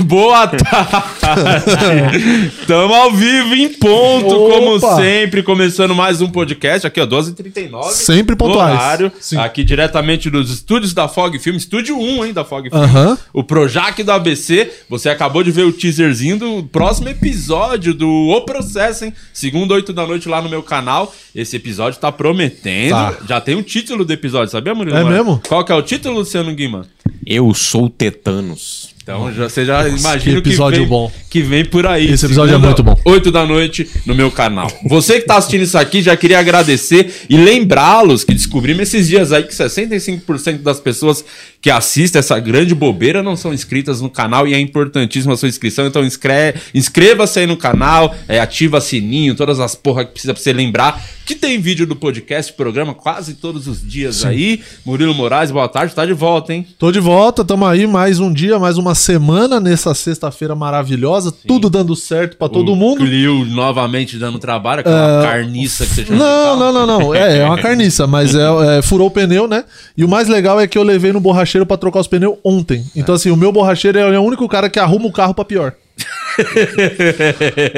Boa tarde! Estamos ao vivo em ponto, Opa! como sempre, começando mais um podcast aqui, ó, 12h39. Sempre pontuais. Horário, Sim. aqui diretamente dos estúdios da Fog Film, estúdio 1, hein, da Fog Film. O Projac do ABC. Você acabou de ver o teaserzinho do próximo episódio do O Processo, hein? Segunda, 8 da noite lá no meu canal. Esse episódio tá prometendo. Tá. Já tem o título do episódio, sabia, Murilo? É mesmo? Qual que é o título, Luciano Guima? Eu sou Tetanos. Então já, você já imagina que o que episódio vem, bom. que vem por aí. Esse episódio é muito bom. 8 da noite no meu canal. Você que tá assistindo isso aqui, já queria agradecer e lembrá-los que descobrimos esses dias aí que 65% das pessoas que assistem essa grande bobeira não são inscritas no canal e é importantíssima a sua inscrição. Então inscre- inscreva-se aí no canal, é, ativa sininho, todas as porra que precisa pra você lembrar que tem vídeo do podcast, programa quase todos os dias aí. Murilo Moraes, boa tarde, tá de volta, hein? Tô de volta, tamo aí mais um dia, mais uma semana nessa sexta-feira maravilhosa, tudo dando certo pra todo O mundo. Clio novamente dando trabalho, aquela carniça que você de Não, não, não, não. É, é uma carniça, mas é, é, furou o pneu, né? E o mais legal é que eu levei no borracheiro pra trocar os pneus ontem. Então, assim, o meu borracheiro é o único cara que arruma o carro pra pior.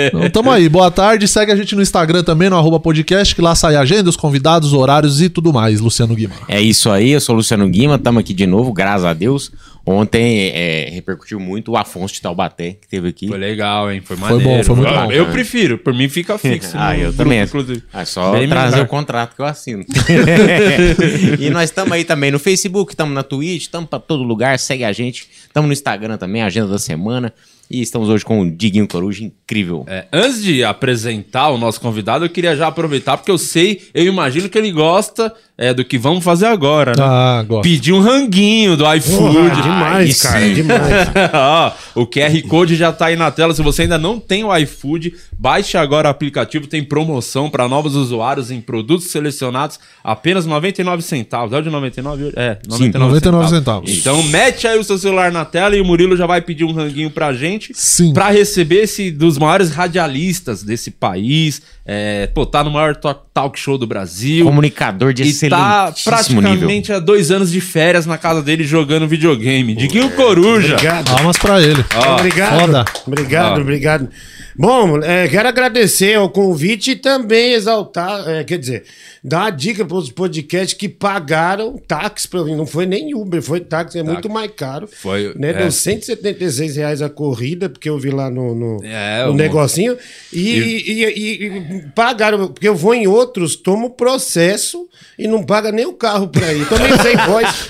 Então, tamo aí. Boa tarde. Segue a gente no Instagram também, no arroba podcast, que lá sai a agenda, os convidados, horários e tudo mais, Luciano Guima. É isso aí, eu sou o Luciano Guima, estamos aqui de novo, graças a Deus. Ontem é, repercutiu muito o Afonso de Taubaté, que teve aqui. Foi legal, hein? Foi Foi maneiro. bom, foi muito eu, bom. Eu prefiro, por mim fica fixo. Ah, no eu grupo, também. Inclusive. É só Bem trazer melhor. o contrato que eu assino. e nós estamos aí também no Facebook, estamos na Twitch, estamos para todo lugar, segue a gente. Estamos no Instagram também, agenda da semana. E estamos hoje com o Diguinho Coruja, incrível. É, antes de apresentar o nosso convidado, eu queria já aproveitar, porque eu sei, eu imagino que ele gosta é, do que vamos fazer agora, né? Ah, gosto. Pedir um ranguinho do iFood. Demais, Aí cara, sim. demais. Ó, o QR Code já tá aí na tela. Se você ainda não tem o iFood, baixe agora o aplicativo. Tem promoção para novos usuários em produtos selecionados, apenas 99 centavos. É o de 99? hoje? É, 99, 99 centavos. Então mete aí o seu celular na tela e o Murilo já vai pedir um ranguinho pra gente. Pra receber esse dos maiores radialistas desse país. É, pô, tá no maior talk show do Brasil. Comunicador de E tá excelentíssimo nível. praticamente há dois anos de férias na casa dele jogando videogame. Diguinho Coruja. Obrigado. Palmas pra ele. obrigado. foda. Obrigado, Ó. obrigado. Bom, é, quero agradecer ao convite e também exaltar, é, quer dizer, dar uma dica para os podcasts que pagaram táxi para mim. Não foi nem Uber, foi táxi, é muito mais caro. Foi, Né? é. Deu 176 reais a corrida, porque eu vi lá no, no, É, no negocinho. E, e- e- e pagaram, porque eu vou em outros, tomo processo e não paga nem o carro para ir. Também sem voz,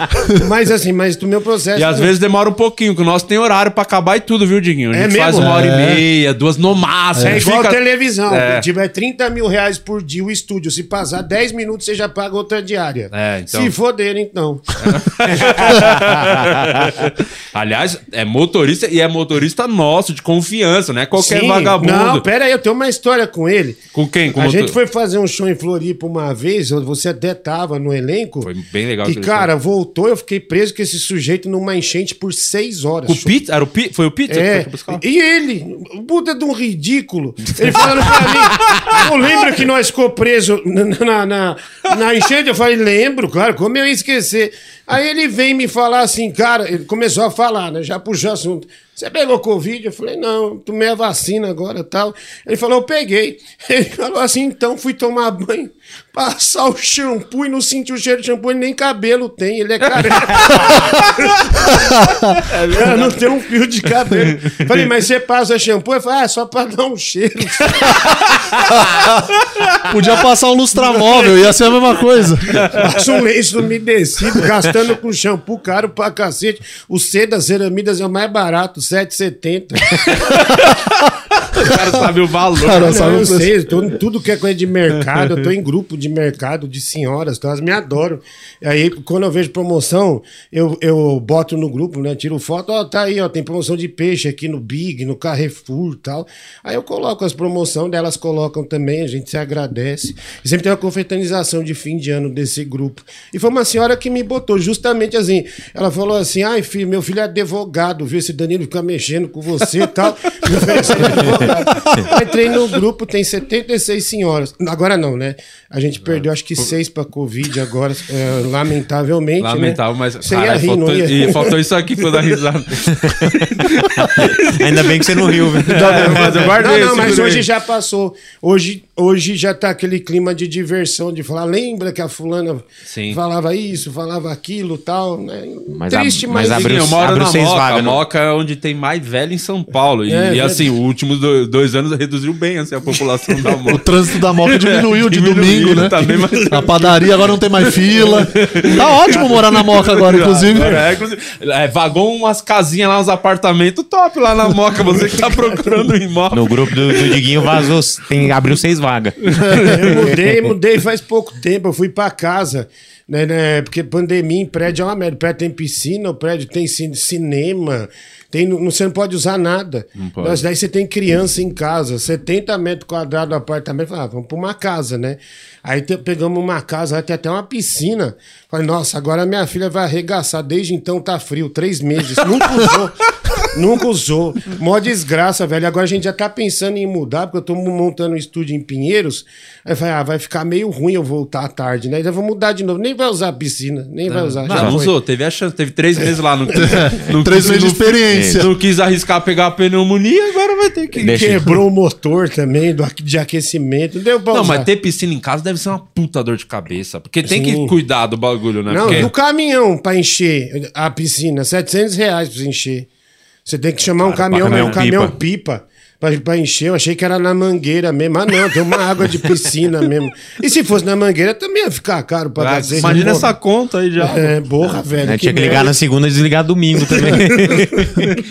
mas assim, mas do meu processo. E às vezes demora um pouquinho, que o nosso tem horário pra acabar e tudo, viu, Diguinho? A É gente mesmo? faz uma hora É. e meia, duas no máximo. É igual fica- televisão. É. Se tiver 30 mil reais por dia o estúdio, se passar 10 minutos, você já paga outra diária. É, então- Se foder, então. Aliás, é motorista e é motorista nosso, de confiança, não é qualquer Sim. vagabundo. Não, pera aí, eu tenho uma história com ele. Com quem? Com a motor- gente foi fazer um show em Floripa uma vez, você até tava no elenco. Foi bem legal E, cara, voltou, eu fiquei preso com esse sujeito numa enchente por seis horas. O Pete? Era o Pete? Foi o Pete? É, e ele, o puta de um ridículo, ele falando pra mim, não lembra que nós ficou preso na, na, na, na enchente? Eu falei, lembro, claro, como eu ia esquecer? Aí ele vem me falar assim, cara, ele começou a falar, né, já puxou assunto. Você pegou Covid? Eu falei, não, tomei a vacina agora tal. Ele falou, eu peguei. Ele falou assim, então fui tomar banho, passar o shampoo e não senti o cheiro de shampoo, ele nem cabelo tem, ele é careca. Ela não tem um fio de cabelo. Falei, mas você passa shampoo? Ele falou, ah, é só pra dar um cheiro. Podia passar um lustramóvel, ia ser a mesma coisa. Passa um lenço umedecido, gastando com shampoo caro pra cacete. O C das ceramidas é o mais barato, 7,70. O cara sabe o valor. Cara, Não, sabe eu sei, eu tô tudo que é coisa de mercado, eu tô em grupo de mercado de senhoras, então elas me adoram. E aí, quando eu vejo promoção, eu, eu boto no grupo, né? Tiro foto, ó, tá aí, ó, tem promoção de peixe aqui no Big, no Carrefour e tal. Aí eu coloco as promoções, delas colocam também, a gente se agradece. E sempre tem uma confraternização de fim de ano desse grupo. E foi uma senhora que me botou justamente assim. Ela falou assim: ai, filho, meu filho é advogado, viu? Esse Danilo fica mexendo com você e tal. Me oferecendo advogado. Entrei no grupo, tem 76 senhoras. Agora não, né? A gente perdeu acho que seis pra Covid agora, é, lamentavelmente. Lamentável, né? mas. Você ia rir, não faltou, ia? E faltou isso aqui pra dar risada. Ainda bem que você não riu, velho. É, mas eu guardei, Não, não, mas hoje já passou. Hoje, hoje já tá aquele clima de diversão, de falar, lembra que a fulana Sim. falava isso, falava aquilo tal, né? Mas a- Triste, mas mas... abriu- Sim, eu moro na Moca. vagas, a né? Moca é onde tem mais velho em São Paulo. E, É, e, assim, verdade. os últimos do- dois anos reduziu bem assim, a população da O Moca. trânsito da Moca diminuiu de Diminuiu, domingo, né? tá bem mais- A padaria agora não tem mais fila. Tá ótimo morar na Moca agora, inclusive. Agora, é, inclusive, é, vagou umas casinhas lá, uns apartamentos top lá na Moca. Você que tá procurando um imóvel. No grupo do, do Diguinho vazou, tem, abriu seis vagas. Eu mudei, mudei faz pouco tempo. Eu fui pra casa, né, né? Porque pandemia em prédio é uma merda. O prédio tem piscina, o prédio tem cin- cinema. Tem, não, você não pode usar nada. pode. Mas daí você tem criança em casa, 70 metros quadrados do apartamento. Falei, ah, vamos pra uma casa, né? Aí te- pegamos uma casa, tem até uma piscina. Falei, nossa, agora minha filha vai arregaçar. Desde então tá frio, três meses. Nunca usou. Nunca usou. Mó desgraça, velho. Agora a gente já tá pensando em mudar, porque eu tô montando um estúdio em Pinheiros. Aí eu falei, ah, vai ficar meio ruim eu voltar à tarde, né? Então vou mudar de novo. Nem vai usar a piscina, nem vai usar. Não, já não usou, teve a chance, teve três meses lá. Não, não Três quis- meses de experiência. Não quis arriscar pegar a pneumonia, agora vai ter que. Deixa- Quebrou o motor também do, aqu- de aquecimento. Deu pra Não, usar. mas ter piscina em casa deve ser uma puta dor de cabeça. Porque tem Sim. que cuidar do bagulho, né? Não, porque... e o caminhão pra encher a piscina, 700 reais pra você encher. Você tem que chamar um caminhão, caminhão um caminhão pipa. Pra, pra encher, eu achei que era na mangueira mesmo. Ah, não, tem uma água de piscina mesmo. E se fosse na mangueira, também ia ficar caro pra Ah, cacete. imagina essa conta aí já. É, borra, velho. Que Tinha que ligar merda. na segunda e desligar domingo também.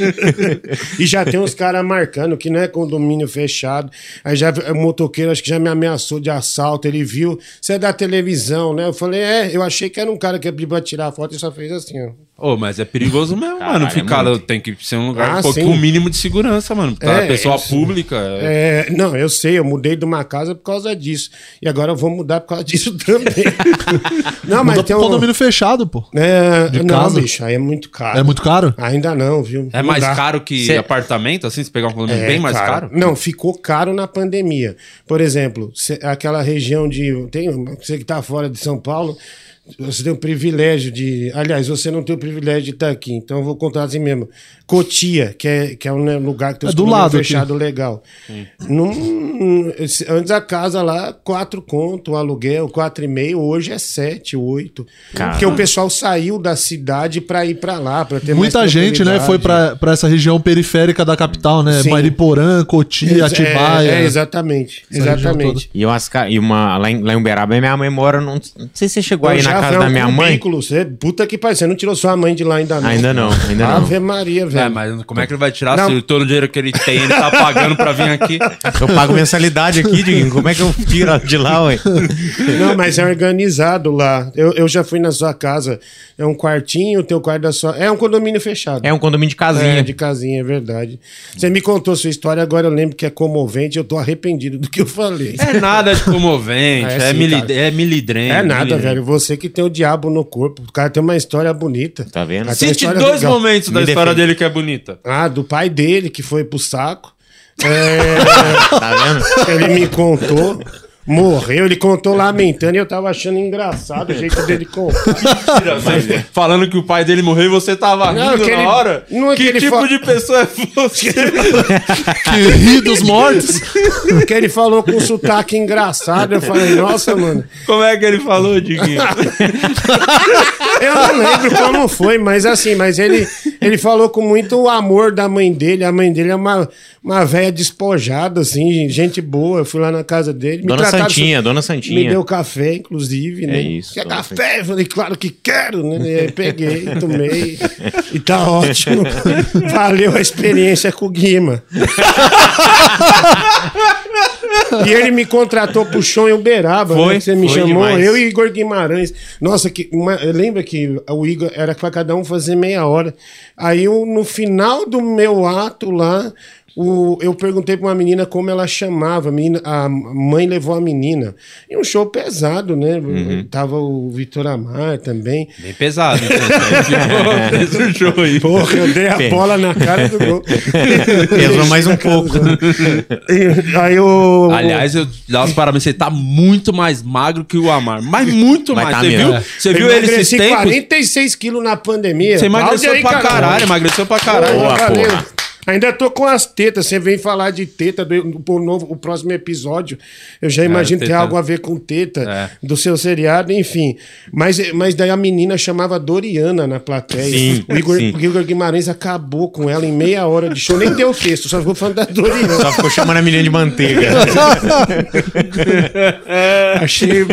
E já tem uns caras marcando que não é condomínio fechado. Aí já o motoqueiro acho que já me ameaçou de assalto. Ele viu, você é da televisão, né? Eu falei, é, eu achei que era um cara que ia pedir pra tirar foto e só fez assim, ó. Ô, mas é perigoso mesmo, Caralho, mano. é Ficar, muito. tem que ser um lugar Ah, um pouco- com o mínimo de segurança, mano. Tá, É, pessoa isso. pública. é- É, não, eu sei, eu mudei de uma casa por causa disso. E agora eu vou mudar por causa disso também. não, mas tem um. condomínio fechado, pô. É, de não, casa. bicho, aí é muito caro. É muito caro? Ainda não, viu? É mais Mudar. caro que Cê- apartamento, assim, se pegar um condomínio É, bem mais caro? Não, ficou caro na pandemia. Por exemplo, cê- aquela região de. Tem, você que está fora de São Paulo, você tem o privilégio de. Aliás, você não tem o privilégio de estar aqui, então eu vou contar assim mesmo. Cotia, que é, que é um né, lugar que tem É os do lado aqui. fechado legal. Num- antes a casa lá, quatro conto, o aluguel, quatro e meio, hoje é sete, oito. Caramba. Porque o pessoal saiu da cidade para ir para lá, para ter mais Muita gente, né, foi pra essa região periférica da capital, né? Sim. Mariporã, Cotia, É, Atibaia. É, exatamente. Essa região Exatamente. E, umas, e uma, lá, em, lá em Uberaba, minha mãe mora. Não, não sei se você chegou aí Eu na já casa da um minha mãe. Você, puta que pariu, você não tirou sua mãe de lá ainda não. Ainda não, ainda não. Ave Maria, velho. É, mas como é que ele vai tirar Não. se todo o dinheiro que ele tem ele tá pagando pra vir aqui? Eu pago mensalidade aqui, Diguinho. Como é que eu tiro de lá, ué? Não, mas é organizado lá. Eu, eu já fui na sua casa. É um quartinho, o teu quarto da sua. É um condomínio fechado. É um condomínio de casinha. É, de casinha, é verdade. Você me contou sua história, agora eu lembro que é comovente, eu tô arrependido do que eu falei. É nada de comovente, É é, sim, mili é milidrem. É nada, milidrem. velho. Você que tem o diabo no corpo. O cara tem uma história bonita. Tá vendo? Cite história dois legal. momentos da Me história defende. dele que é bonita. Ah, do pai dele, que foi pro saco. É, Tá vendo? ele me contou. Morreu, ele contou lamentando e eu tava achando engraçado o jeito dele contar. Mas, falando que o pai dele morreu e você tava Não, rindo que na ele- hora? não é que que ele tipo fa- de pessoa é você? Que ri dos mortos. Porque ele falou com sotaque engraçado. Eu falei, nossa, mano. Como é que ele falou, Diguinho? Eu não lembro como foi, mas assim, mas ele, ele falou com muito amor da mãe dele. A mãe dele é uma, uma velha despojada, assim, gente boa. Eu fui lá na casa dele. me Dona trataram Santinha, Dona Me Santinha. deu café, inclusive, né? É isso, Quer Dona café? Eu falei, claro que quero, né? E aí peguei, tomei. E tá ótimo. Valeu a experiência com o Guima. E ele me contratou pro show em Uberaba, Foi, né? Você me chamou, demais. eu e Igor Guimarães. Nossa, que uma, lembra que o Igor era pra cada um fazer meia hora. Aí eu, no final do meu ato lá, o, eu perguntei pra uma menina como ela chamava. A, menina, a mãe levou a menina. E um show pesado, né? Uhum. Tava o Vitor Amar também. Bem pesado. Então, aí ficou- fez o show aí. Porra, eu dei a bola na cara do gol. Pesou mais um pouco. E Aí o. Aliás, eu dava os parabéns. Você tá muito mais magro que o Amar. Mas muito Mas mais. tá você mesmo. viu? Você viu ele esses tempos? 46 quilos na pandemia. Você emagreceu aí, pra caralho. Emagreceu pra caralho. Boa, porra. Ainda tô com as tetas. Você vem falar de teta do, do novo, o próximo episódio. Eu já imagino que tem teta. algo a ver com teta É. do seu seriado, enfim. Mas, mas daí a menina chamava Doriana na plateia. Sim, o, Igor, sim. o Igor Guimarães acabou com ela em meia hora de show. Nem deu texto, só ficou falando da Doriana. Só ficou chamando a menina de manteiga. Achei,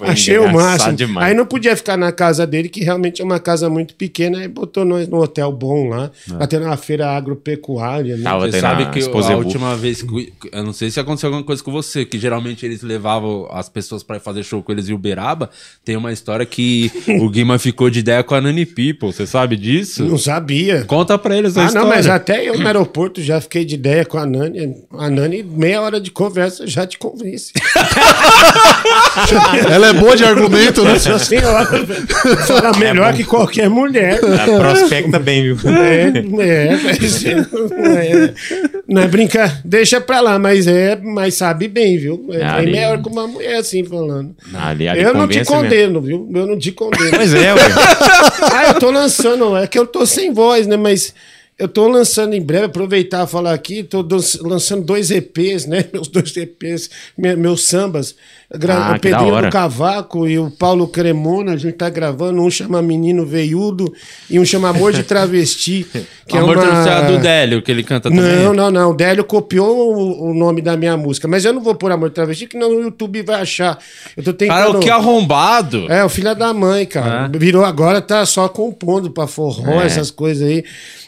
achei o máximo. demais. Aí não podia ficar na casa dele, que realmente é uma casa muito pequena, aí botou nós num hotel bom lá, até numa feira agropecuária. Né? Tava Você sabe que Exposebu. a última vez que. Eu não sei se aconteceu alguma coisa com você, que geralmente eles levavam as pessoas pra fazer show com eles em Uberaba. Tem uma história que o Guima ficou de ideia com a Nani People. Você sabe disso? Não sabia. Conta pra eles a Ah, história. não, mas até eu no aeroporto já fiquei de ideia com a Nani. A Nani, meia hora de conversa, já te convence. Ela é boa de argumento, né? Sua senhora fala melhor que qualquer mulher. A prospecta bem, viu? É, é, mas não é, não é brincar, deixa pra lá, mas é, mas sabe bem, viu? É bem ali- melhor que uma mulher assim falando. Ali, ali eu não te convence mesmo. condeno, viu? Eu não te condeno. Pois é, ué. ah, eu tô lançando, é que eu tô sem voz, né? Mas eu tô lançando em breve, aproveitar e falar aqui, tô dos- lançando dois EPs, né? Meus dois EPs, me- meus sambas. Gra- Ah, o Pedrinho do Cavaco e o Paulo Cremona, a gente tá gravando, um chama Menino Veiudo e um chama Amor de Travesti, que Amor é uma... Travesti é do Délio, que ele canta também. Não, não, não. O Délio copiou o, o nome da minha música. Mas eu não vou pôr Amor de Travesti, que não, o YouTube vai achar. Eu tô tentando... Cara, o que arrombado. É, o filho da mãe, cara. Virou agora, tá só compondo pra forró, É. essas coisas aí.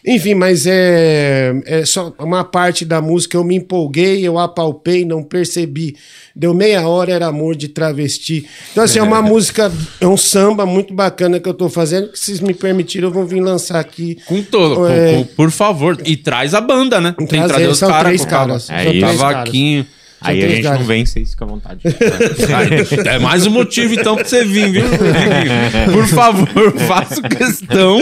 Enfim, mas é, é só uma parte da música. Eu me empolguei, eu apalpei, não percebi. Deu meia hora, era amor de travesti. Então, assim, é uma música, é um samba muito bacana que eu tô fazendo. Que, se vocês me permitirem, eu vou vir lançar aqui. Com todo, É. com- por favor. E traz a banda, né? Tem que Trazer, os caras são É isso. caras. Aí a gente não caras. vem, vocês ficam à vontade. É mais um motivo, então, pra você vir, viu? Por favor, faço questão.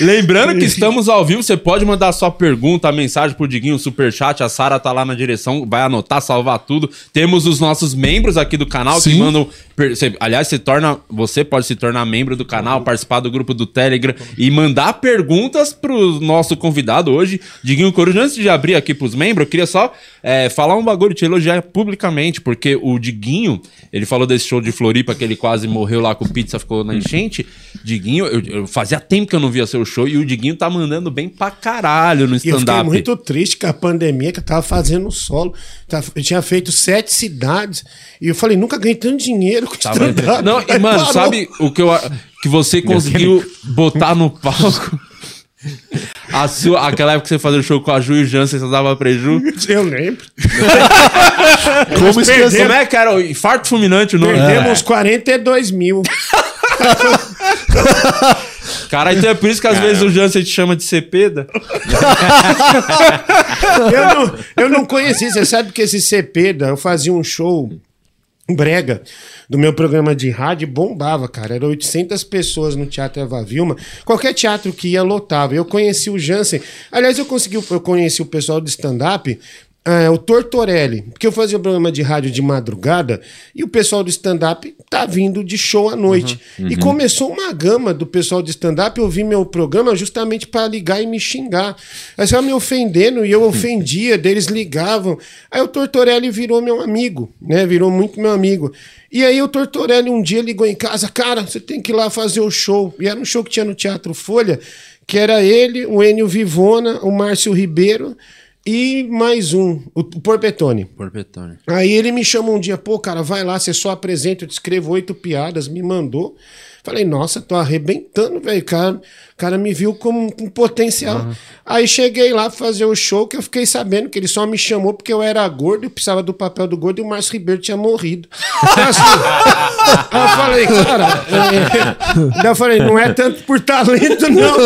Lembrando que estamos ao vivo, você pode mandar sua pergunta, a mensagem pro Diguinho, o superchat. A Sara tá lá na direção, vai anotar, salvar tudo. Temos os nossos membros aqui do canal que Sim. mandam. Você- aliás, se torna, você pode se tornar membro do canal, participar do grupo do Telegram e mandar perguntas pro nosso convidado hoje, Diguinho Coruja. Antes de abrir aqui pros membros, eu queria só é, falar um bagulho, te elogiar publicamente, porque o Diguinho, ele falou desse show de Floripa que ele quase morreu lá com o pizza, ficou na enchente. Diguinho, eu, eu fazia tempo que eu não via seu show e o Diguinho tá mandando bem pra caralho no E eu fiquei stand-up. muito triste com a pandemia, que eu tava fazendo solo. Tá- Eu tinha feito sete cidades. E eu falei, nunca ganhei tanto dinheiro com Tava- stand-up. Não, e, mano, parou. sabe o que eu que você conseguiu botar no palco? A sua, aquela época que você fazia o show com a Ju e o Jansen, você dava preju. Eu lembro. Como esquecer? Como é que era? O Infarto fulminante o nome? Perdemos uns 42 mil. Cara, então é por isso que às vezes o Jansen te chama de Cepeda. Eu não, eu não conheci. Você sabe que esse Cepeda, eu fazia um show brega do meu programa de rádio bombava, cara. Era 800 pessoas no Teatro Eva Vilma. Qualquer teatro que ia lotava. Eu conheci o Jansen. Aliás, eu consegui, eu conheci o pessoal do stand-up. É, o Tortorelli, porque eu fazia um programa de rádio de madrugada e o pessoal do stand-up tá vindo de show à noite. E começou uma gama do pessoal de stand-up ouvir meu programa justamente para ligar e me xingar. Aí estavam me ofendendo e eu ofendia, deles ligavam. Aí o Tortorelli virou meu amigo, né? Virou muito meu amigo. E aí o Tortorelli um dia ligou em casa, cara, você tem que ir lá fazer o show. E era um show que tinha no Teatro Folha, que era ele, o Enio Vivona, o Márcio Ribeiro e mais um, o Porpetone. Por Betônia. Aí ele me chamou um dia, pô, cara, vai lá, você só apresenta, eu te escrevo oito piadas, me mandou. Falei, nossa, tô arrebentando, velho. O cara, cara me viu como um potencial. Aí cheguei lá pra fazer o show, que eu fiquei sabendo que ele só me chamou porque eu era gordo e precisava do papel do gordo e o Márcio Ribeiro tinha morrido. Então, assim, aí eu falei, cara. é... Eu falei, não é tanto por talento, não.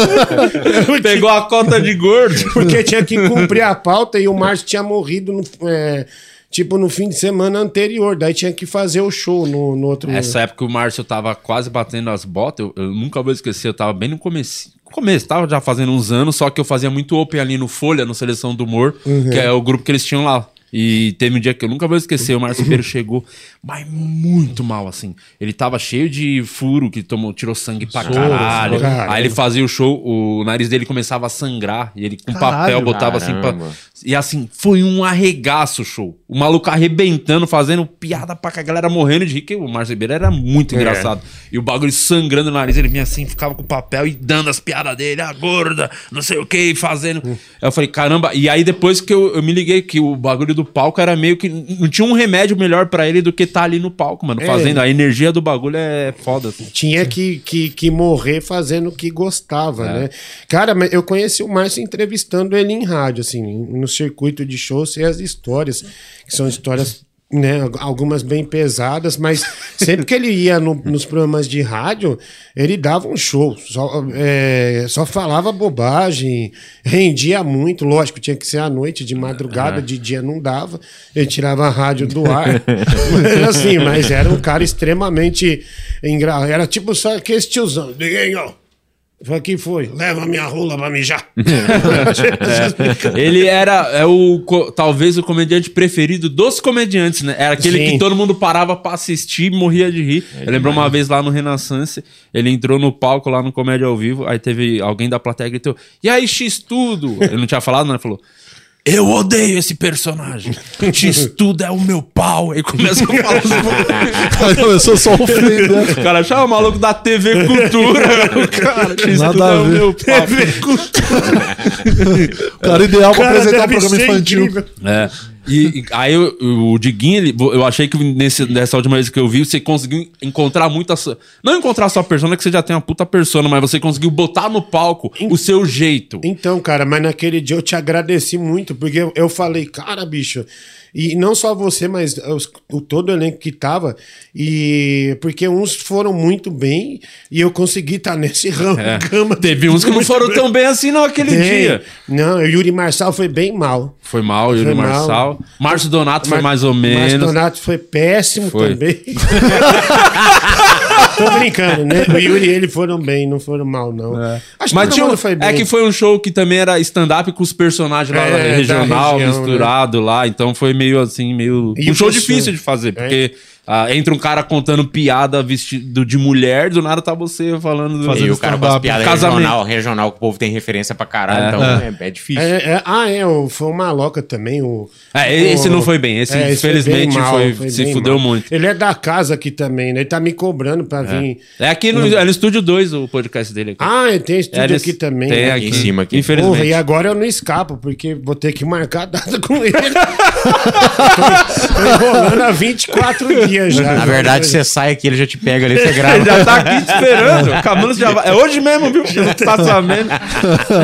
Pegou a cota de gordo. porque tinha que cumprir a pauta e o Márcio tinha morrido no, é, tipo no fim de semana anterior. Daí tinha que fazer o show no, no outro. Essa época o Márcio tava quase batendo as botas, eu, eu nunca vou esquecer, eu tava bem no começo. Começo, tava já fazendo uns anos, só que eu fazia muito open ali no Folha, no Seleção do Humor, que é o grupo que eles tinham lá. E teve um dia que eu nunca vou esquecer, o Márcio Ribeiro chegou, mas muito mal, assim. Ele tava cheio de furo, que tomou, tirou sangue pra caralho. caralho. Aí ele fazia o show, o nariz dele começava a sangrar, e ele com Caralho. papel botava assim pra... Caramba. E assim, foi um arregaço o show. O maluco arrebentando, fazendo piada pra cá, a galera morrendo de rir, que o Márcio Ribeiro era muito engraçado. E o bagulho sangrando no nariz, ele vinha assim, ficava com o papel e dando as piadas dele, a gorda, não sei o que, fazendo. Aí eu falei, caramba, e aí depois que eu, eu me liguei que o bagulho do palco era meio que. Não tinha um remédio melhor pra ele do que tá ali no palco, mano, É. fazendo. A energia do bagulho é foda. Assim. Tinha que, que, que morrer fazendo o que gostava, né? Cara, eu conheci o Márcio entrevistando ele em rádio, assim, no circuito de shows, e as histórias, que são histórias, né, algumas bem pesadas, mas sempre que ele ia no- nos programas de rádio, ele dava um show, só, é, só falava bobagem, rendia muito, lógico, tinha que ser à noite, de madrugada, de dia não dava, ele tirava a rádio do ar, mas, assim, mas era um cara extremamente engraçado, era tipo só aquele tiozão, Diguinho, Falei, que foi? Leva minha rola pra mijar. Ele era é o, talvez o comediante preferido dos comediantes, né? Era aquele Sim. que todo mundo parava pra assistir e morria de rir. eu lembro uma vez lá no Renaissance, ele entrou no palco lá no Comédia ao Vivo, aí teve alguém da plateia que gritou: E aí, X tudo? Ele não tinha falado, né? Ele falou. Eu odeio esse personagem. X tudo é o meu pau. Aí começa a falar Aí começou só o né? O cara achava o maluco da TV Cultura. Cara, X Nada tudo a é o meu pau. O cara ideal pra Cara, apresentar um programa infantil. incrível. É. E, e aí eu- o Diguinho, ele- eu achei que nesse, nessa última vez que eu vi, você conseguiu encontrar muita. Não encontrar sua persona, que você já tem uma puta persona, mas você conseguiu botar no palco o seu jeito. Então, cara, mas naquele dia eu te agradeci muito, porque eu, eu falei, cara, bicho, e não só você, mas os- o todo o elenco que tava, e porque uns foram muito bem e eu consegui estar nesse ramo. gama de- Teve uns que não foram bem. tão bem assim não aquele Tem. dia. Não, o Yuri Marçal foi bem mal. Foi mal, Yuri Foi mal. Marçal. Márcio Donato foi Mar- mais ou Márcio menos. Donato foi péssimo Foi. também. Tô brincando, né? O Yuri e ele foram bem, não foram mal, não. Acho que Mas todo tinha um, foi bem. é que foi um show que também era stand-up com os personagens lá É, regional, região, misturado lá. Então foi meio assim, meio. E um show difícil de fazer, porque ah, entra um cara contando piada vestido de mulher, do nada tá você falando. do- Fazendo E o cara com as stand-up. piadas Casamento. regional, regional, que o povo tem referência pra caralho, então é, é difícil. É, é, ah, é, foi o Maloca também. O, É, esse o- não foi bem, esse, foi infelizmente, bem mal, foi- se bem fudeu mal. muito. Ele é da casa aqui também, né? Ele tá me cobrando pra vir. É aqui no, é no Estúdio 2 o podcast dele aqui. Ah, ele tem estúdio É, aqui também. Tem né? aqui. Em cima aqui. Infelizmente. Porra, e agora eu não escapo, porque vou ter que marcar a data com ele. tô, tô enrolando há 24 dias já. Na verdade, você sai aqui, ele já te pega ali, você Ele grava. já tá aqui te esperando. Camulos já vai. É hoje mesmo, viu? Tá sabendo.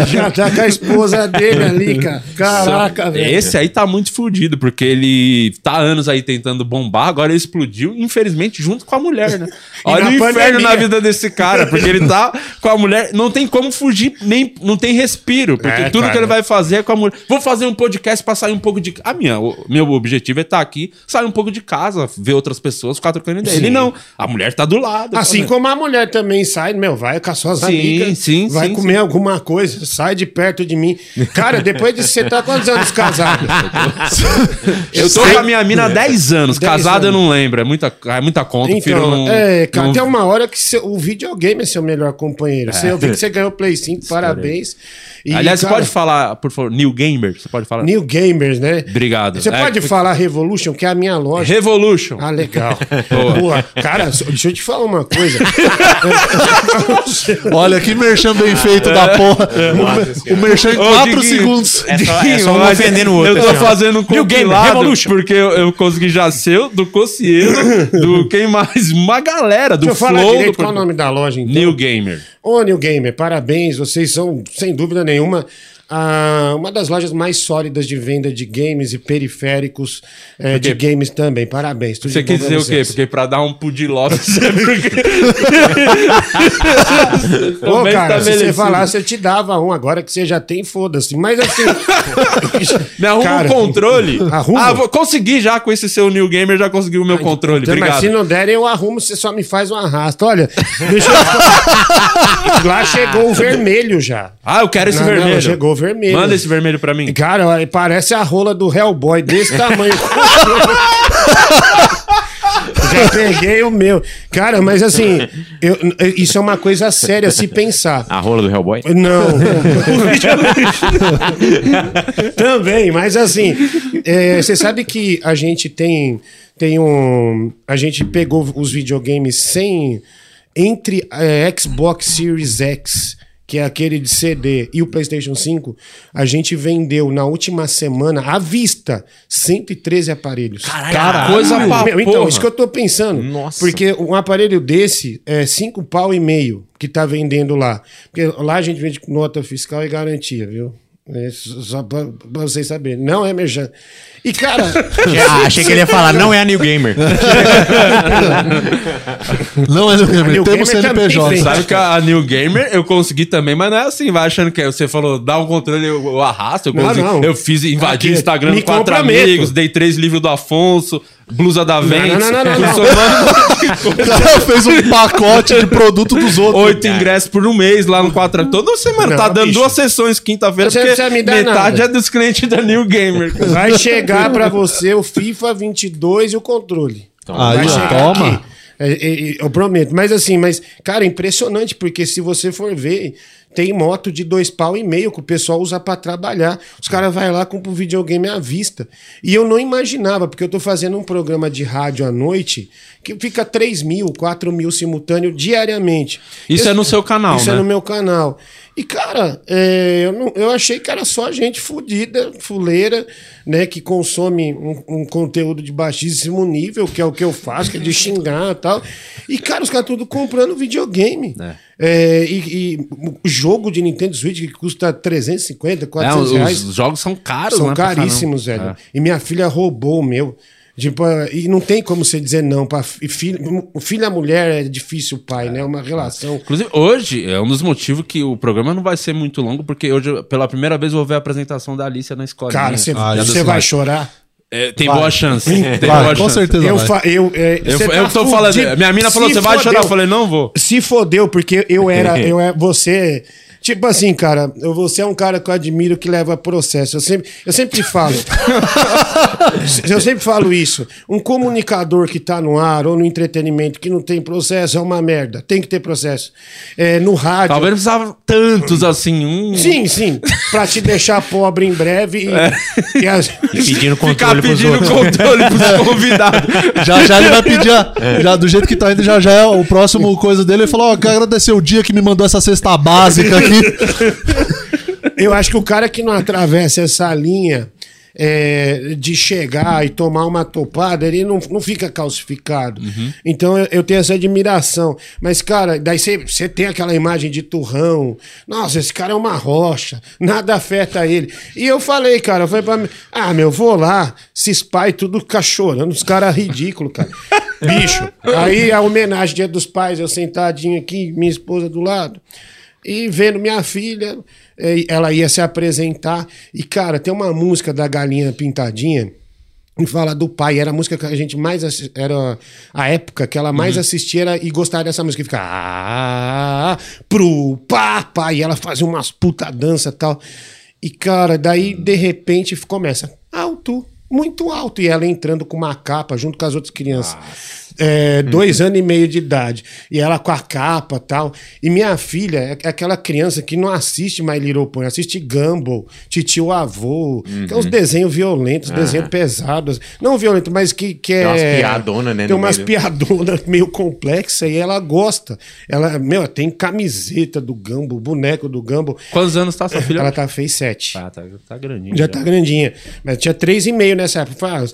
Já tá com a esposa dele ali, cara. Caraca, velho. Esse aí tá muito fudido, porque ele tá anos aí tentando bombar, agora ele explodiu, infelizmente, junto com a mulher, né? Olha o inferno pandemia. na vida desse cara, porque ele tá com a mulher, não tem como fugir, nem não tem respiro, porque É, tudo cara. que ele vai fazer é com a mulher. Vou fazer um podcast pra sair um pouco de. A minha, o meu objetivo é estar aqui, sair um pouco de casa, ver outras pessoas, ficar trocando ideia. Ele não, a mulher tá do lado. Assim como a mulher também sai, meu, vai com as suas Sim, amigas, sim, vai sim, comer alguma coisa, sai de perto de mim. Cara, depois de você tá quantos anos casado? Eu tô com a minha mina há 10 anos, 10 casado eu anos. não lembro, é muita, é muita conta. Então, não- é, cara, não- tem uma hora que o videogame é seu melhor companheiro. Você, eu vi que você ganhou o Play 5, parabéns. E, Aliás, cara, você pode falar, por favor, New Gamer? Você pode falar? New Gamers, né? Obrigado. Você É, pode falar Revolution, que é a minha loja. Revolution. Ale- legal. Boa. Cara, deixa eu te falar uma coisa. Olha que merchan bem feito da porra. O, o merchan em Ô, 4 Diguinho, segundos. É só, é só um ofendendo o outro. Eu tô assim, fazendo um Game compilado porque eu, eu consegui já ser do Cocielo, do quem mais? Uma galera, do Deixa eu falar Flow. direito do... qual é o nome da loja, então. New Gamer. Ô, New Gamer, parabéns. Vocês são, sem dúvida nenhuma, uma das lojas mais sólidas de venda de games e periféricos eh, de games também. Parabéns. Você pra dizer o quê? Porque pra dar um pudiló você porque... Ô, cara, se você falasse, eu te dava um. Agora que você já tem, foda-se. Mas assim. Me arruma Cara, um controle. Arruma. Ah, vou conseguir já com esse seu New Gamer, já consegui o meu controle. Então, Obrigado. Mas se não derem, eu arrumo, você só me faz um arrasto. Olha, deixa eu... Lá chegou o vermelho já. Ah, eu quero esse Não, não, vermelho. chegou o vermelho. Manda esse vermelho pra mim. Cara, parece a rola do Hellboy, desse tamanho. Já peguei o meu. Cara, mas assim, eu- isso é uma coisa séria se pensar. A rola do Hellboy? Não. Também, mas assim, é, você sabe que a gente tem, tem um. A gente pegou os videogames sem. Entre é, Xbox Series X, que é aquele de CD, e o PlayStation 5, a gente vendeu na última semana, à vista, 113 aparelhos. Caralho, coisa pra Meu, então, porra. isso que eu tô pensando. Nossa. Porque um aparelho desse é cinco pau e meio que tá vendendo lá. Porque lá a gente vende com nota fiscal e garantia, viu? É, só pra, pra vocês saberem. Não é merchan. E, cara, Ah, achei que ele ia falar, não é a New Gamer. Não é New A Gamer, New temos Gamer CNPJ. Sabe que a New Gamer eu consegui também, mas não é assim, vai achando que é- você falou, dá um controle, eu, eu arrasto, eu Não, consegui. não. Eu fiz, invadi o Instagram com quatro amigos, dei três livros do Afonso, blusa da Ventes, não, não, não, não. O cara fez um pacote de produto dos outros. oito ingressos por um mês lá no quatro. Toda semana, Não, tá dando bicho. duas sessões quinta-feira, porque metade nada. é dos clientes da New Gamer. vai chegar pra você o FIFA 22 e o controle. Aí, toma. aqui. É, é, é, eu prometo. Mas assim, mas, cara, é impressionante, porque se você for ver, tem moto de dois pau e meio que o pessoal usa pra trabalhar. Os caras vão lá com o videogame à vista. E eu não imaginava, porque eu tô fazendo um programa de rádio à noite que fica 3 mil, 4 mil simultâneo diariamente. Isso Eu- é no seu canal, Isso né? é no meu canal. E, cara, é, eu, não- eu achei que era só gente fudida, fuleira, né? Que consome um, um conteúdo de baixíssimo nível, que é o que eu faço, que é de xingar e tal. E, cara, os caras tudo comprando videogame. É, e, e o jogo de Nintendo Switch que custa 350, É, 400 os, reais. os jogos são caros, São né? caríssimos, velho. E minha filha roubou o meu. Tipo, e não tem como você dizer não. Pra, e filho, o filho e a mulher é difícil o pai, né? É uma relação. Inclusive, hoje é um dos motivos que o programa não vai ser muito longo, porque hoje, pela primeira vez, eu vou ver a apresentação da Alicia na escola. Cara, você Ah, vai chorar? É, tem Vai. boa chance. Tem Vai, boa com chance. certeza Eu, fa- eu, é, Eu, você eu tá tô falando. Minha mina falou: você vai chorar? Eu falei: não vou. Se fodeu, porque eu era. eu era você. Tipo assim, cara, eu- você é um cara que eu admiro que leva processo. Eu sempre, eu sempre falo. eu sempre falo isso. Um comunicador que tá no ar ou no entretenimento que não tem processo é uma merda. Tem que ter processo. É, no rádio. Talvez não precisava tantos assim. Um... Sim, sim. Pra te deixar pobre em breve e, e as- E pedindo Ficar controle pros pedindo outros. controle pros convidados. Já já ele vai pedir. a- Já, do jeito que tá indo, já já é o próximo coisa dele. Ele falou: Ó, quero agradecer o dia que me mandou essa cesta básica aqui. Eu acho que o cara que não atravessa essa linha é, de chegar e tomar uma topada, ele não, não fica calcificado. Então eu, eu tenho essa admiração. Mas, cara, daí você- tem aquela imagem de turrão. Nossa, esse cara é uma rocha. Nada afeta ele. E eu falei, cara, eu falei pra mim, ah, meu, vou lá, esses pais tudo ficar chorando, os caras ridículos, cara. Bicho. Aí a homenagem dia dos pais, eu sentadinho aqui, minha esposa do lado. E vendo minha filha, eh, ela ia se apresentar. E, cara, tem uma música da Galinha Pintadinha e fala do pai. Era a música que a gente mais. Era a época que ela mais assistia era, e gostava dessa música. E fica. Ah, pro papai. E ela fazia umas puta dança e tal. E, cara, daí, de repente, começa alto. Muito alto. E ela entrando com uma capa junto com as outras crianças. É, dois anos e meio de idade. E ela com a capa e tal. E minha filha é aquela criança que não assiste My Little Pony, assiste Gumball, Titio Avô, que é uns desenhos violentos, desenhos pesados. Não violentos, mas que, que é. Tem umas piadonas, né, Tem umas meio. piadonas meio complexas e ela gosta. Ela, meu, tem camiseta do Gumball, boneco do Gumball. Quantos anos tá sua filha? Ela tá, fez sete. Ah, tá, tá grandinho. Já tá grandinha. Mas tinha três e meio nessa época.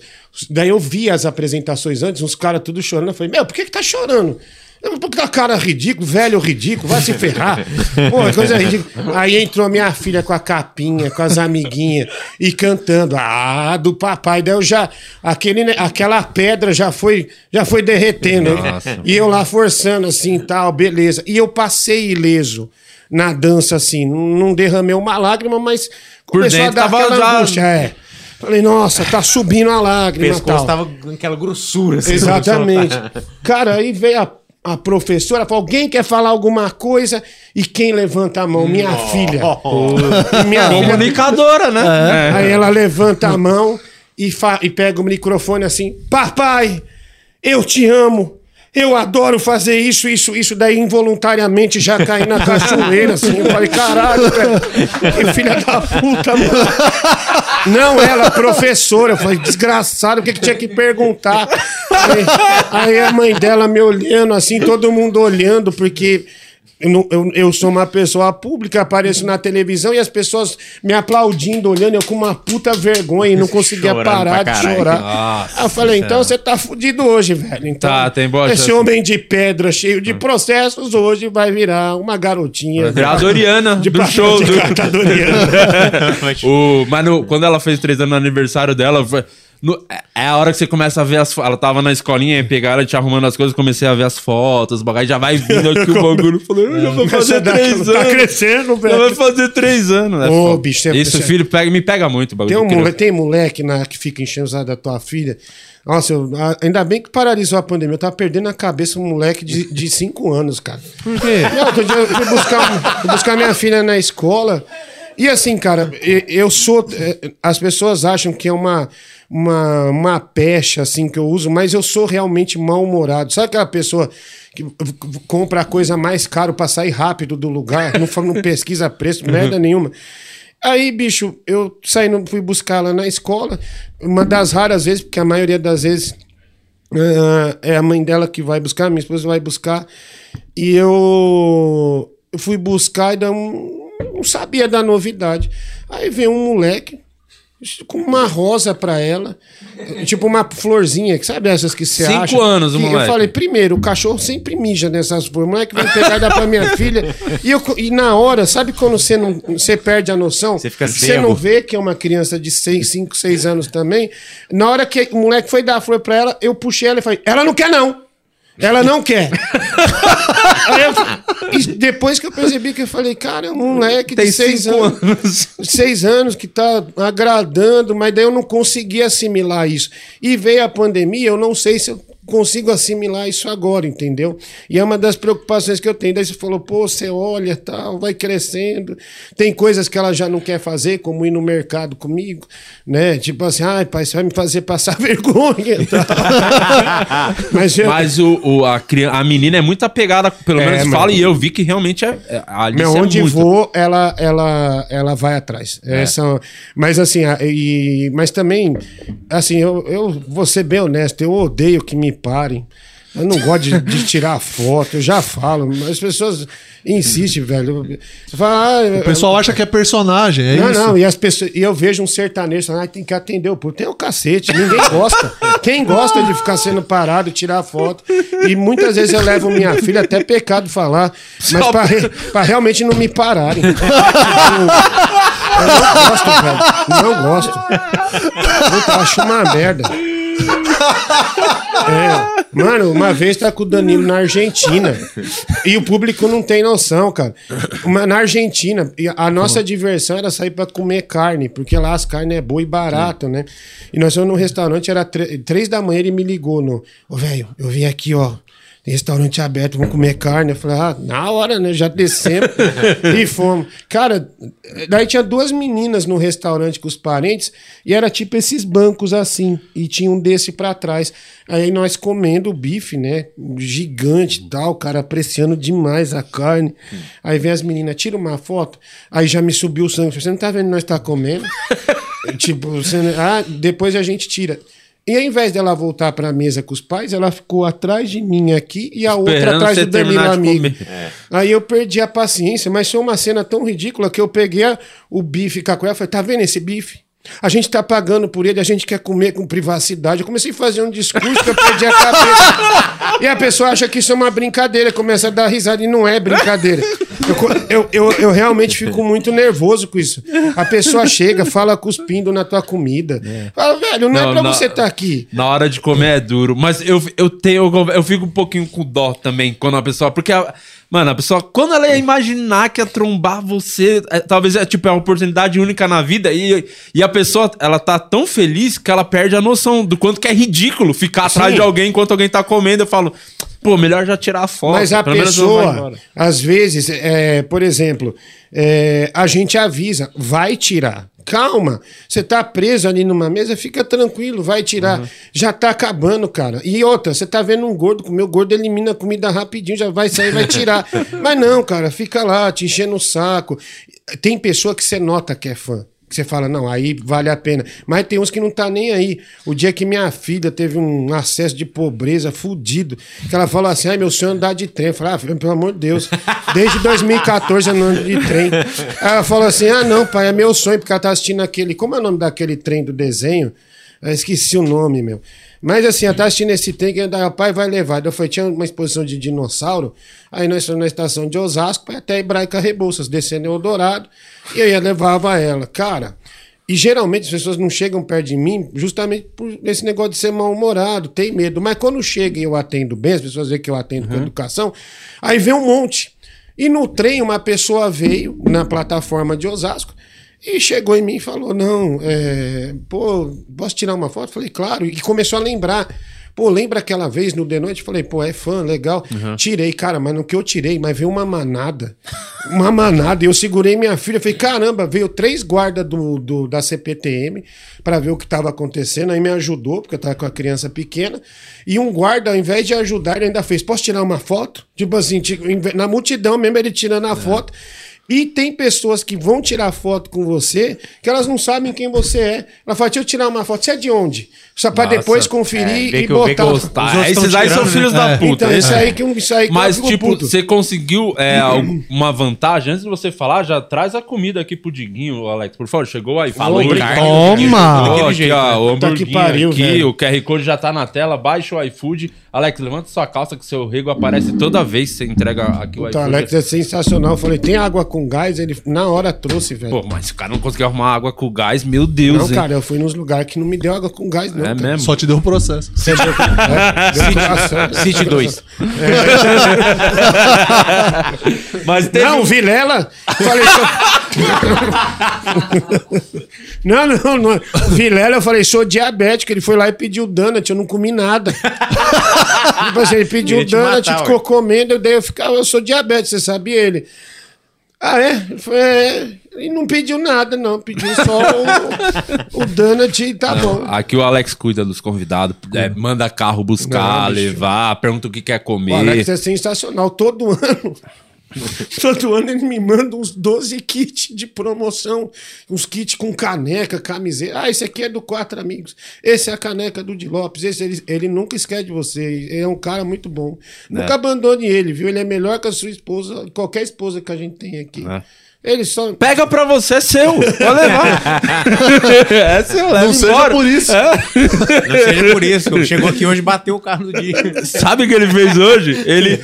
Daí eu vi as apresentações antes, uns caras tudo chorando. Eu falei, meu, por que que tá chorando? Eu, Porque tá cara ridículo, velho ridículo, vai se ferrar. Pô, coisa ridícula. Aí entrou minha filha com a capinha, com as amiguinhas e cantando. Ah, do papai. Daí eu já. Aquele, aquela pedra já foi, já foi derretendo. Nossa. E eu lá forçando assim tal, beleza. E eu passei ileso na dança assim. Não, derramei uma lágrima, mas Por começou dentro a dar aquela já- angústia. É. Falei, nossa, tá subindo a O lágrima. pescoço tal. tava com aquela grossura. assim, Exatamente. Cara, aí veio a, a professora, falou: alguém quer falar alguma coisa? E quem levanta a mão? Minha filha. E minha filha. Comunicadora, né? É. Aí ela levanta a mão e, e pega o microfone assim: Papai, eu te amo. Eu adoro fazer isso, isso, isso. Daí involuntariamente já caí na cachoeira, assim. Eu falei, caralho, velho. Que filha da puta, mano. Não, ela, professora. Eu falei, desgraçado, o que, que tinha que perguntar? Aí, aí a mãe dela me olhando, assim, todo mundo olhando, porque. Eu, eu- eu sou uma pessoa pública, apareço na televisão e as pessoas me aplaudindo, olhando, eu com uma puta vergonha e não conseguia Chorando parar de chorar. Nossa eu falei, então você tá fudido hoje, velho. Então, Tá, tem boa Esse chance. homem de pedra cheio de processos hoje vai virar uma garotinha. A Doriana de do show. de Do... o, mas no- quando ela fez três anos no aniversário dela, foi- no- é a hora que você começa a ver as fotos. Ela tava na escolinha, aí pegaram ela te arrumando as coisas, comecei a ver as fotos, o bagulho já vai vindo aqui o bagulho. Eu Falei, eu já vou fazer três tá anos. crescendo, Já vai velho. fazer três anos, né? Ô, bicho, você- Isso, filho, pega, me pega muito o bagulho. Tem, um de mole, criança. tem moleque na, que fica enchendo da tua filha. Nossa, eu- ainda bem que paralisou a pandemia. Eu tava perdendo a cabeça um moleque de, de cinco anos, cara. Por quê? Não, outro dia eu fui buscar, fui buscar minha filha na escola. E assim, cara, eu sou. eh, As pessoas acham que é uma, uma, uma pecha, assim, que eu uso, mas eu sou realmente mal-humorado. Sabe aquela pessoa que compra a coisa mais caro pra sair rápido do lugar, não, não pesquisa preço, merda nenhuma. Aí, bicho, eu saindo, fui buscar ela na escola. Uma das raras vezes, porque a maioria das vezes ah, é a mãe dela que vai buscar, minha esposa vai buscar. E eu, fui buscar e não, não sabia da novidade. Aí veio um moleque com uma rosa pra ela, tipo uma florzinha, que sabe essas que você Cinco acha? anos o Que moleque. Eu falei, primeiro, o cachorro sempre mija nessas flores. O moleque vai pegar e dar pra minha filha. E, eu, e na hora, sabe quando você, não, você perde a noção? Você fica Você não vê que é uma criança de 5, 6 anos também. Na hora que o moleque foi dar a flor pra ela, eu puxei ela e falei, ela não quer não. Ela não quer. Eu- e depois que eu percebi que eu falei, cara, é um moleque Tem de seis anos, anos. seis anos que tá agradando, mas daí eu não consegui assimilar isso. E veio a pandemia, eu não sei se eu consigo assimilar isso agora, entendeu? E é uma das preocupações que eu tenho. Daí você falou, pô, você olha, tal, vai crescendo. Tem coisas que ela já não quer fazer, como ir no mercado comigo, né? Tipo assim, ai, pai, você vai me fazer passar vergonha. mas eu, Mas o, o- a, criança, a menina é muito apegada, pelo É, menos fala, e eu vi que realmente é. é a Alice Meu, é onde muito- vou, ela, ela, ela vai atrás. Essa, mas assim, a- e, mas também, assim, eu, eu vou ser bem honesto, eu odeio que me parem. Eu não gosto de, de tirar foto, eu já falo, mas as pessoas insistem, velho. Ah, O pessoal acha que é personagem, é não, isso? não, e as pessoas, e eu vejo um sertanejo falando, ah, tem que atender o público. Tem o cacete, ninguém gosta. Quem gosta de ficar sendo parado, tirar foto. E muitas vezes eu levo minha filha, até pecado falar, mas pra, re- pra realmente não me pararem. Eu, eu não gosto, velho. Não gosto. Eu acho uma merda. É, mano, uma vez tá com o Danilo na Argentina e o público não tem noção, cara. Uma, na Argentina, a nossa diversão era sair pra comer carne, porque lá as carnes é boa e barato, né? E nós fomos num restaurante, era três da manhã, ele me ligou no. Ô, velho, eu vim aqui, ó. Restaurante aberto, vamos comer carne. Eu falei, ah, na hora, né? Já descemos e fomos. Cara, daí tinha duas meninas no restaurante com os parentes e era tipo esses bancos assim. E tinha um desse pra trás. Aí nós comendo o bife, né? Gigante e tal, cara apreciando demais a carne. Aí vem as meninas, tira uma foto. Aí já me subiu o sangue. Você não tá vendo nós tá comendo? tipo, você, ah, depois a gente tira. E ao invés dela voltar para a mesa com os pais, ela ficou atrás de mim aqui e a outra Esperando atrás você do Danilo amigo. comer. Aí eu perdi a paciência, mas foi uma cena tão ridícula que eu peguei a- o bife com a colher e falei: tá vendo esse bife? A gente tá pagando por ele, a gente quer comer com privacidade. Eu comecei a fazer um discurso que eu perdi a cabeça. e a pessoa acha que isso é uma brincadeira, começa a dar risada e não é brincadeira. Eu, eu, eu, eu realmente fico muito nervoso com isso. A pessoa chega, fala cuspindo na tua comida. Fala, velho, não, Não, é pra não. você estar aqui. Na hora de comer é duro. Mas eu, eu tenho. Eu fico um pouquinho com dó também quando a pessoa. Porque, a- mano, a pessoa, quando ela ia imaginar que ia trombar você, é, talvez é tipo é uma oportunidade única na vida. E, e a pessoa, ela tá tão feliz que ela perde a noção do quanto que é ridículo ficar atrás Sim. de alguém enquanto alguém tá comendo. Eu falo, pô, melhor já tirar a foto. Mas a pessoa, às vezes, é, por exemplo, é, a gente avisa, vai tirar. Calma, você tá preso ali numa mesa, fica tranquilo, vai tirar. Uhum. Já tá acabando, cara. E outra, você tá vendo um gordo comer, o gordo elimina a comida rapidinho, já vai sair, vai tirar. Mas não, cara, fica lá, te enchendo o saco. Tem pessoa que você nota que é fã. Que você fala, não, aí vale a pena. Mas tem uns que não tá nem aí. O dia que minha filha teve um acesso de pobreza fudido, que ela falou assim: ai, meu sonho é andar de trem. Eu falei, ah, filho, pelo amor de Deus, desde 2014 eu não ando de trem. Aí ela falou assim: ah, não, pai, é meu sonho, porque ela tá assistindo aquele. Como é o nome daquele trem do desenho? Eu esqueci o nome, meu. Mas assim, tá assistindo esse trem que o pai vai levar. Eu falei, tinha uma exposição de dinossauro. Aí nós fomos na estação de Osasco, até Hebraica Rebouças, descendo em Eldorado. E eu ia levava ela. Cara, e geralmente as pessoas não chegam perto de mim justamente por esse negócio de ser mal-humorado, tem medo. Mas quando chega e eu atendo bem, as pessoas veem que eu atendo com educação, aí vem um monte. E no trem, uma pessoa veio na plataforma de Osasco e chegou em mim e falou: Não, é, pô, posso tirar uma foto? Falei, claro. E começou a lembrar. Pô, lembra aquela vez no The Noite? Falei, pô, é fã, legal. Tirei, cara, mas no que eu tirei, mas veio uma manada. Uma manada. E eu segurei minha filha. Falei, caramba, veio três guardas do, do- da CPTM pra ver o que tava acontecendo. Aí me ajudou, porque eu tava com a criança pequena. E um guarda, ao invés de ajudar, ele ainda fez: Posso tirar uma foto? Tipo assim, na multidão mesmo, ele tirando a foto. E tem pessoas que vão tirar foto com você que elas não sabem quem você é. Ela fala, deixa eu tirar uma foto. Você é de onde? Só pra Nossa, depois conferir é, e que que botar. Os outros esses aí são filhos né? da É. puta. Então, isso É. aí que, isso aí que Mas, tipo, puto. você conseguiu é, alguma vantagem? Antes de você falar, já traz a comida aqui pro Diguinho, Alex. Por favor, chegou o iFood. Falou em carne, Toma! Ó, aqui, ó, né? o Puta que hamburguinho pariu, aqui, velho. o QR Code já tá na tela, baixa o iFood. Alex, levanta sua calça que seu rego aparece toda vez que você entrega aqui o iFood. Alex é sensacional. Eu falei, tem água com gás? Ele na hora trouxe, velho. Pô, mas o cara não conseguiu arrumar água com gás, meu Deus, não, hein? cara, eu fui nos lugares que não me deu água com gás, não. É cara. mesmo? Só te deu um processo. Você deu, é, deu. City 2. Mas teve... Não, Vilela. Falei, sou... não, não, não. Vilela, eu falei, sou diabético. Ele foi lá e pediu donut, eu não comi nada. tipo assim, ele pediu Ia te donut, matar, ficou ué. comendo, eu dei, eu ficava, eu sou diabético, você sabia ele? Ah, é? Ele falou, é. E não pediu nada, não. Pediu só o, o donut e tá bom. Aqui o Alex cuida dos convidados, é, manda carro buscar, Não, levar, pergunta o que quer comer. O Alex é sensacional. Todo ano. Todo ano ele me manda uns 12 kits de promoção. Uns kits com caneca, camiseta. Ah, esse aqui é do Quatro Amigos. Esse é a caneca do Di Lopes. Esse, ele, ele nunca esquece de você. Ele é um cara muito bom. Nunca abandone ele, viu? Ele é melhor que a sua esposa, qualquer esposa que a gente tem aqui. É. Ele só. Pega pra você, é seu. Pode levar. é seu, leva Não seja embora. por isso. Não seja por isso. que Chegou aqui hoje e bateu o carro do dia. Sabe o que ele fez hoje? Ele.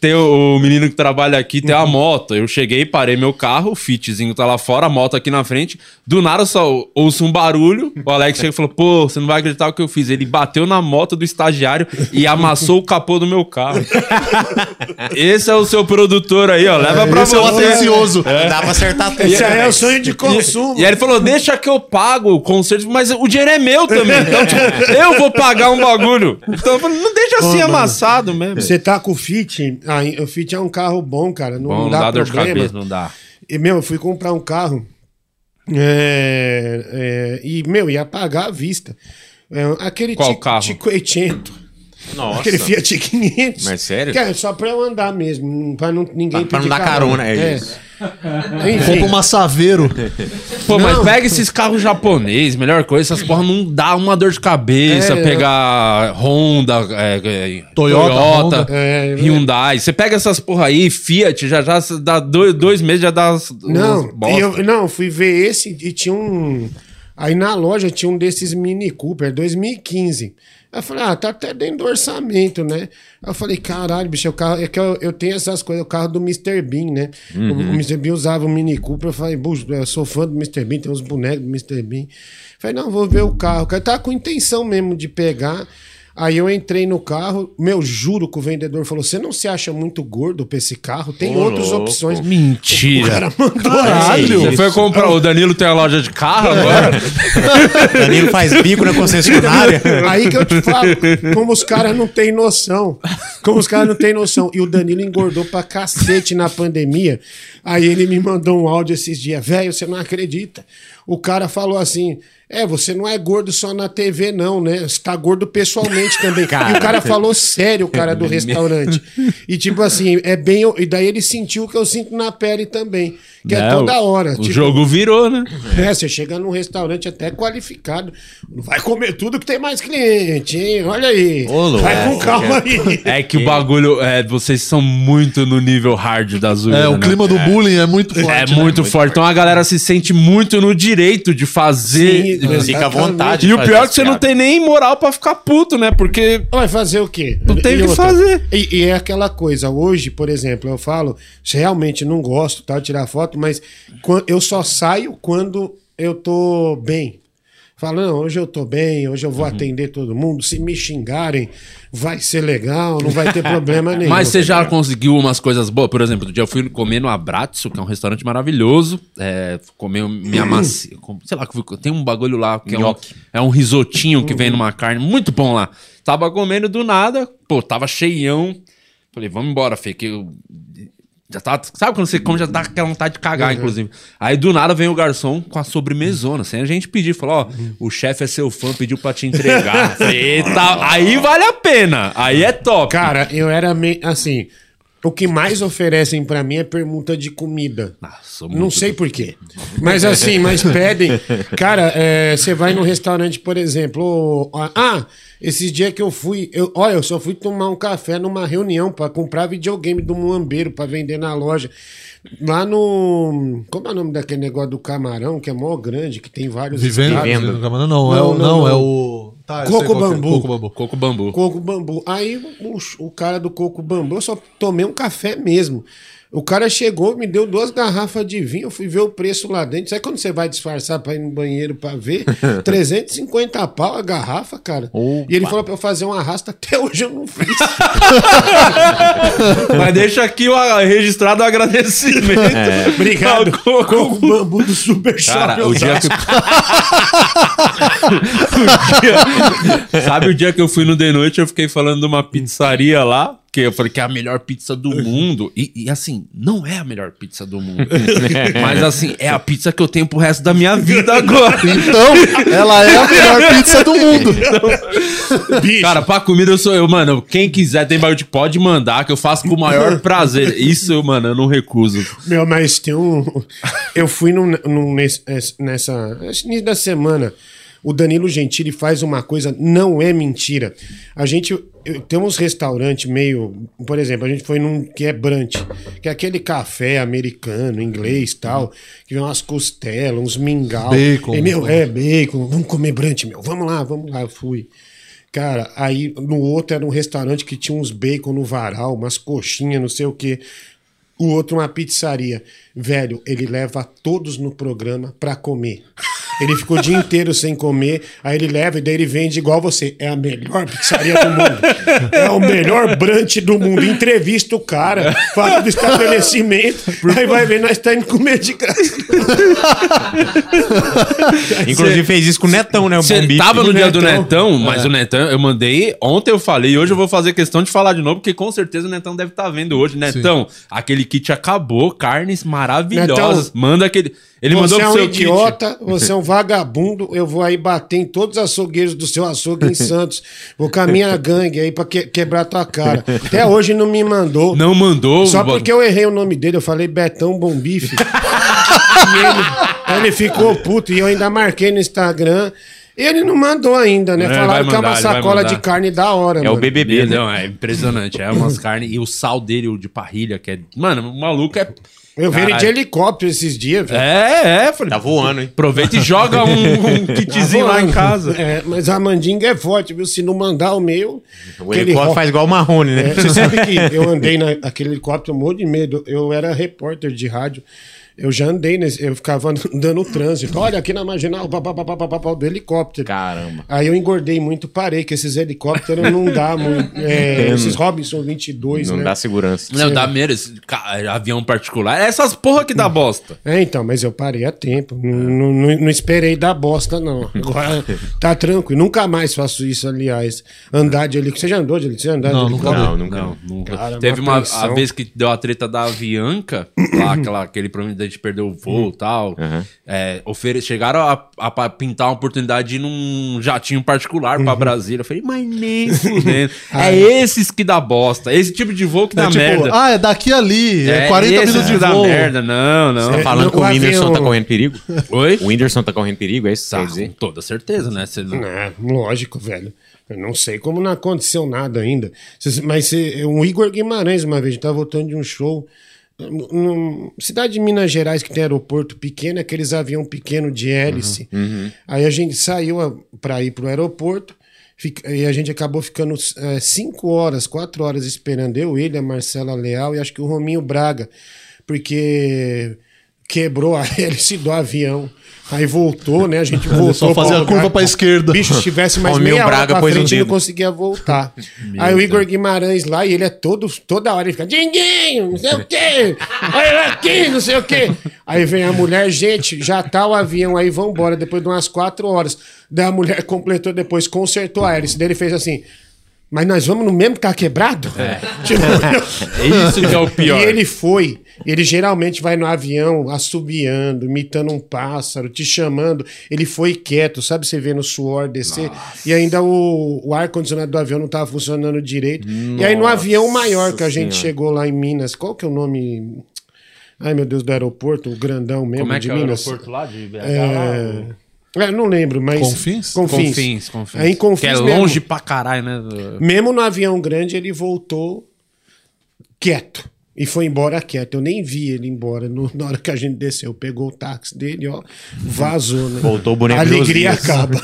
tem o, o menino que trabalha aqui, tem a moto. Eu cheguei, parei meu carro, o Fitzinho tá lá fora, a moto aqui na frente. Do nada só ouço um barulho. O Alex chega e falou: pô, você não vai acreditar o que eu fiz. Ele bateu na moto do estagiário e amassou o capô do meu carro. Esse é o seu produtor aí, ó. Leva pra Esse é o você. Atencioso. Dá pra acertar tudo. Aí é o sonho E- de consumo. E, aí ele falou: deixa que eu pago o conserto, mas o dinheiro é meu também. Então, tipo, eu vou pagar um bagulho. Então eu falei, não deixa assim Ô, mano, amassado mesmo. Você tá com o Fit, aí, o Fit é um carro bom, cara. Não, Bom, não dá, dá dor de cabeça, não dá. E, meu, eu fui comprar um carro é, é, e, meu, ia pagar à vista. É, aquele Qual Ti- carro? Tico 800. Nossa. Aquele Fiat 500. Mas sério? Que é só pra eu andar mesmo, pra não, ninguém Pra- pra não dar carona, é isso. Compra uma Saveiro. Pô, mas Não. pega esses carros japonês, melhor coisa, essas porra não dá uma dor de cabeça, É, pegar Honda, é, é, Toyota, Toyota, Honda. É, Hyundai. Você pega essas porra aí, Fiat, já já dá dois, dois meses, já dá Não, eu, não, fui ver esse e tinha um. Aí na loja tinha um desses Mini Cooper, 2015. Aí eu falei, ah, tá até dentro do orçamento, né? Aí eu falei, caralho, bicho, é o carro. É que eu, eu tenho essas coisas, o carro do Mr. Bean, né? O, o Mr. Bean usava o Mini Cooper. Eu falei, bucho, eu sou fã do Mr. Bean, tem uns bonecos do Mr. Bean. Falei, não, vou ver o carro. O cara tava com intenção mesmo de pegar. Aí eu entrei no carro, meu, juro que o vendedor falou: você não se acha muito gordo pra esse carro? Tem Ô, outras louco. opções. O Mentira. cara mandou Caralho. Você foi comprar. O Danilo tem a loja de carro agora? Danilo faz bico na concessionária. Aí que eu te falo, como os caras não têm noção. Como os caras não têm noção. E o Danilo engordou pra cacete na pandemia. Aí ele me mandou um áudio esses dias. Velho, você não acredita. O cara falou assim: É, você não é gordo só na TV, não, né? Você tá gordo pessoalmente também. E o cara falou sério, o cara do restaurante. E tipo assim, é bem. E daí ele sentiu o que eu sinto na pele também. Que é, Né, toda hora. O tipo, jogo virou, né? é, você chega num restaurante até qualificado. Não vai comer tudo que tem mais cliente, hein? Olha aí. Ô, vai com É, calma aí. É que o bagulho. É, vocês são muito no nível hard da zoeira. É, o né? clima do bullying é muito forte. É né? muito forte. Então a galera se sente muito no direito de fazer. Sim, Fica à vontade. e o pior é que você não piadas. tem nem moral pra ficar puto, né? Porque. Vai fazer o quê? Não tem E o que outra, fazer. E, e é aquela coisa, hoje, por exemplo, eu falo, se realmente não gosto, tá, tirar foto, mas eu só saio quando eu tô bem. Falo, não, hoje eu tô bem, hoje eu vou Uhum. atender todo mundo. Se me xingarem, vai ser legal, não vai ter problema nenhum. Mas você já conseguiu umas coisas boas? Por exemplo, um dia eu fui comer no Abratso, que é um restaurante maravilhoso. É, comer minha massa. Sei lá, tem um bagulho lá que é um, é um risotinho que vem numa carne muito bom lá. Tava comendo do nada, pô, tava cheião. Falei, vamos embora, Fê, que eu. Já tá, sabe quando você come, já dá aquela vontade de cagar, inclusive. Aí do nada vem o garçom com a sobremesona, sem a gente pedir. Falou, ó, o chefe é seu fã, pediu pra te entregar. Eita, aí vale a pena. Aí é top. Cara, eu era meio assim. O que mais oferecem pra mim é pergunta de comida. Nossa, Não muito sei por quê. Mas assim, mas pedem. Cara, é, você vai num restaurante, por exemplo. ô, ah, esses dias que eu fui. Eu, olha, eu só fui tomar um café numa reunião pra comprar videogame do Muambeiro pra vender na loja. Lá no. Como é o nome daquele negócio do camarão, que é mó grande, que tem vários. Vivendo. estados? Vivendo. Camarão, Não, é Não, o, não, não, não. é o. Tá, Coco é. bambu. Coco bambu. Coco bambu. Coco bambu. Aí o, o cara do coco bambu, eu só tomei um café mesmo. O cara chegou, me deu duas garrafas de vinho, eu fui ver o preço lá dentro. Sabe quando você vai disfarçar pra ir no banheiro pra ver? 350 pau a garrafa, cara. E ele falou pra eu fazer um arrasto, até hoje eu não fiz. Mas deixa aqui o registrado o agradecimento. Obrigado. Ao Coco. Coco bambu do Super Cara, Shop. o dia que. O dia- Sabe o dia que eu fui no de noite, eu fiquei falando de uma pizzaria lá, que eu falei que é a melhor pizza do mundo. E, e, assim, não é a melhor pizza do mundo. Mas assim, é a pizza que eu tenho pro resto da minha vida agora. Então, ela é a melhor pizza do mundo. Bicho, Cara, pra comida eu sou eu, mano. Quem quiser tem bagulho, pode mandar, que eu faço com o maior prazer. Isso, mano, eu não recuso. Meu, mas tem um. Eu fui num, num- nesse- nessa. início da semana. O Danilo Gentili faz uma coisa, não é mentira. A gente. Tem uns restaurantes meio. Por exemplo, a gente foi num que é brunch, que é aquele café americano, inglês tal, que vem umas costelas, uns mingau. Bacon. E, meu, é, bacon. Vamos comer brunch, meu. Vamos lá, vamos lá. Eu fui. Cara, aí no outro era um restaurante que tinha uns bacon no varal, umas coxinhas, não sei o quê. O outro uma pizzaria. Velho, ele leva todos no programa pra comer. Ele ficou o dia inteiro sem comer, aí ele leva e daí ele vende igual você. É a melhor pizzaria do mundo. É o melhor brunch do mundo. Entrevista o cara, fala do estabelecimento, aí vai ver, nós estamos indo comer de graça. Inclusive fez isso com o Netão, né? O Você tava no dia do Netão. Netão, mas o Netão, eu mandei, ontem eu falei, e hoje eu vou fazer questão de falar de novo, porque com certeza o Netão deve estar vendo hoje. Netão, aquele kit acabou, carnes maravilhosas. Netão, Manda aquele. Ele você mandou é pro um seu idiota, você é um vagabundo. Eu vou aí bater em todos os açougueiros do seu açougue em Santos. Vou com a minha gangue aí pra que- quebrar tua cara. Até hoje não me mandou. kit. Não mandou. Só porque eu errei o nome dele, eu falei Betão Bombife. e ele, ele ficou puto e eu ainda marquei no Instagram. Ele não mandou ainda, né? É, Falaram vai que é mandar, uma sacola mandar. de carne da hora, É o mano. BBB, né? Não, é impressionante. É umas carnes. E o sal dele, o de parrilha, que é. Mano, o maluco é. Eu vi ele de helicóptero esses dias, velho. É, é. Falei, Tá voando, hein? Aproveita e joga um, um kitzinho lá em casa. É, mas a mandinga é forte, viu? Se não mandar o meu. O helicóptero ro- faz igual o Marrone, né? É, você sabe que eu andei naquele helicóptero, um monte de medo. Eu era repórter de rádio. Eu já andei nesse. Eu ficava andando no trânsito. Olha, aqui na marginal, pá, pá, pá, pá, pá, pá, pá, do helicóptero. Caramba. Aí eu engordei muito, parei, que esses helicópteros não dá muito. É, esses Robinson 22, Não né? dá segurança. Não, dá medo. esse ca- avião particular. Essas porra que dá bosta. É, então, mas eu parei a tempo. Não, não, não- esperei dar bosta, não. Agora tá tranquilo. Nunca mais faço isso, aliás. Andar de helicóptero. Você já andou de helicóptero? Você já andou Não, de nunca helicóptero? Não, nunca. Não, nunca. Cara, Teve uma uma, a vez que deu a treta da Avianca, lá, aquela, aquele problema da gente perder o voo e tal. É, ofere- chegaram a, a pa- pintar uma oportunidade de ir num jatinho particular Uhum. pra Brasília. Eu falei, mas nem fudendo. é esses que dá bosta. Esse tipo de voo que dá É tipo, merda. ah, é daqui ali, é, É 40 esses minutos de dá voo. merda. Não, não. Tá falando não, que o Whindersson tá correndo perigo? Oi? O Whindersson tá correndo perigo, é isso você Tá, com toda certeza, né? Você não- É, lógico, velho. Eu não sei como não aconteceu nada ainda. Mas cê- o Igor Guimarães, uma vez, estava voltando de um show. Cidade de Minas Gerais que tem aeroporto pequeno, aqueles avião pequeno de hélice. Aí a gente saiu para ir pro aeroporto. fica- E a gente acabou ficando é, cinco horas, quatro horas esperando eu, ele, a Marcela Leal e acho que o Rominho Braga, porque quebrou a hélice do avião. Aí voltou, né? A gente voltou. só fazia pra a curva pra esquerda. Bicho, se tivesse mais meia hora Braga pra um frente, não conseguia voltar. Aí o Igor Guimarães lá, e ele é todo, toda hora, ele fica, Dinguinho, não sei o quê, olha aqui, não sei o quê. Aí vem a mulher, gente, já tá o avião aí, vambora, depois de umas quatro horas. Daí a mulher completou depois, consertou a hélice, daí ele fez assim, mas nós vamos no mesmo carro quebrado? Tipo, É isso que é o pior. e ele foi. Ele geralmente vai no avião assobiando, imitando um pássaro, te chamando. Ele foi quieto, sabe? Você vê no suor descer. E ainda o, o ar-condicionado do avião não estava funcionando direito. e aí no avião maior que a gente Senhora. chegou lá em Minas, qual que é o nome? Ai, meu Deus, do aeroporto, o grandão mesmo Como é de que é o Minas. aeroporto lá de BH? É... é, não lembro, mas. Confins? Confins. Confins, Confins. Aí em Confins que é mesmo. longe pra caralho, né? Mesmo no avião grande, ele voltou quieto. E foi embora quieto. Eu nem vi ele embora no- na hora que a gente desceu. Pegou o táxi dele, ó, vazou, né? Voltou o boneco A alegria acaba.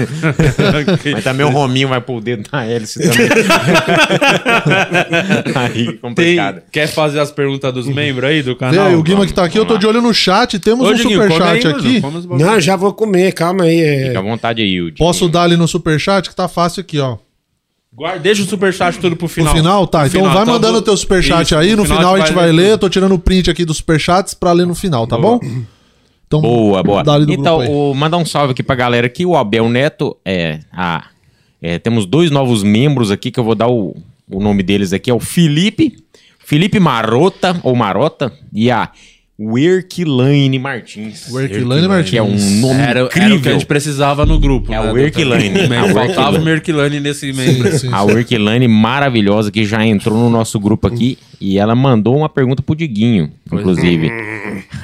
Mas também o Rominho vai pôr o dedo na hélice também. aí, Tem, complicado. quer fazer as perguntas dos membros aí do canal? aí, o Guima que tá aqui, eu tô de olho no chat. Temos Ô, um superchat aqui. Não, já vou comer, calma aí. é. Fica à vontade aí, Yudi. Posso dar ali no superchat, que tá fácil aqui, ó. Guarda, deixa o superchat tudo pro No final. final, tá. Então final, vai mandando vou- o teu superchat Isso, aí. No final, a gente vai ler. Eu tô tirando o print aqui dos superchats pra ler no final, tá Boa. bom? Então, Boa, boa. dá ali no Então, grupo aí. o, mandar um salve aqui pra galera aqui. O Abel Neto, é, a, é, temos dois novos membros aqui que eu vou dar o, o nome deles aqui. É o Felipe, Felipe Marota, ou Marota, e a Werkilane Martins. Werkilane Martins. Que é um nome Era, era incrível. o que a gente precisava no grupo. É né? A Faltava Werkilane. o Merkilane nesse. Sim, sim. A Werkilane maravilhosa que já entrou no nosso grupo aqui e ela mandou uma pergunta pro Diguinho, inclusive.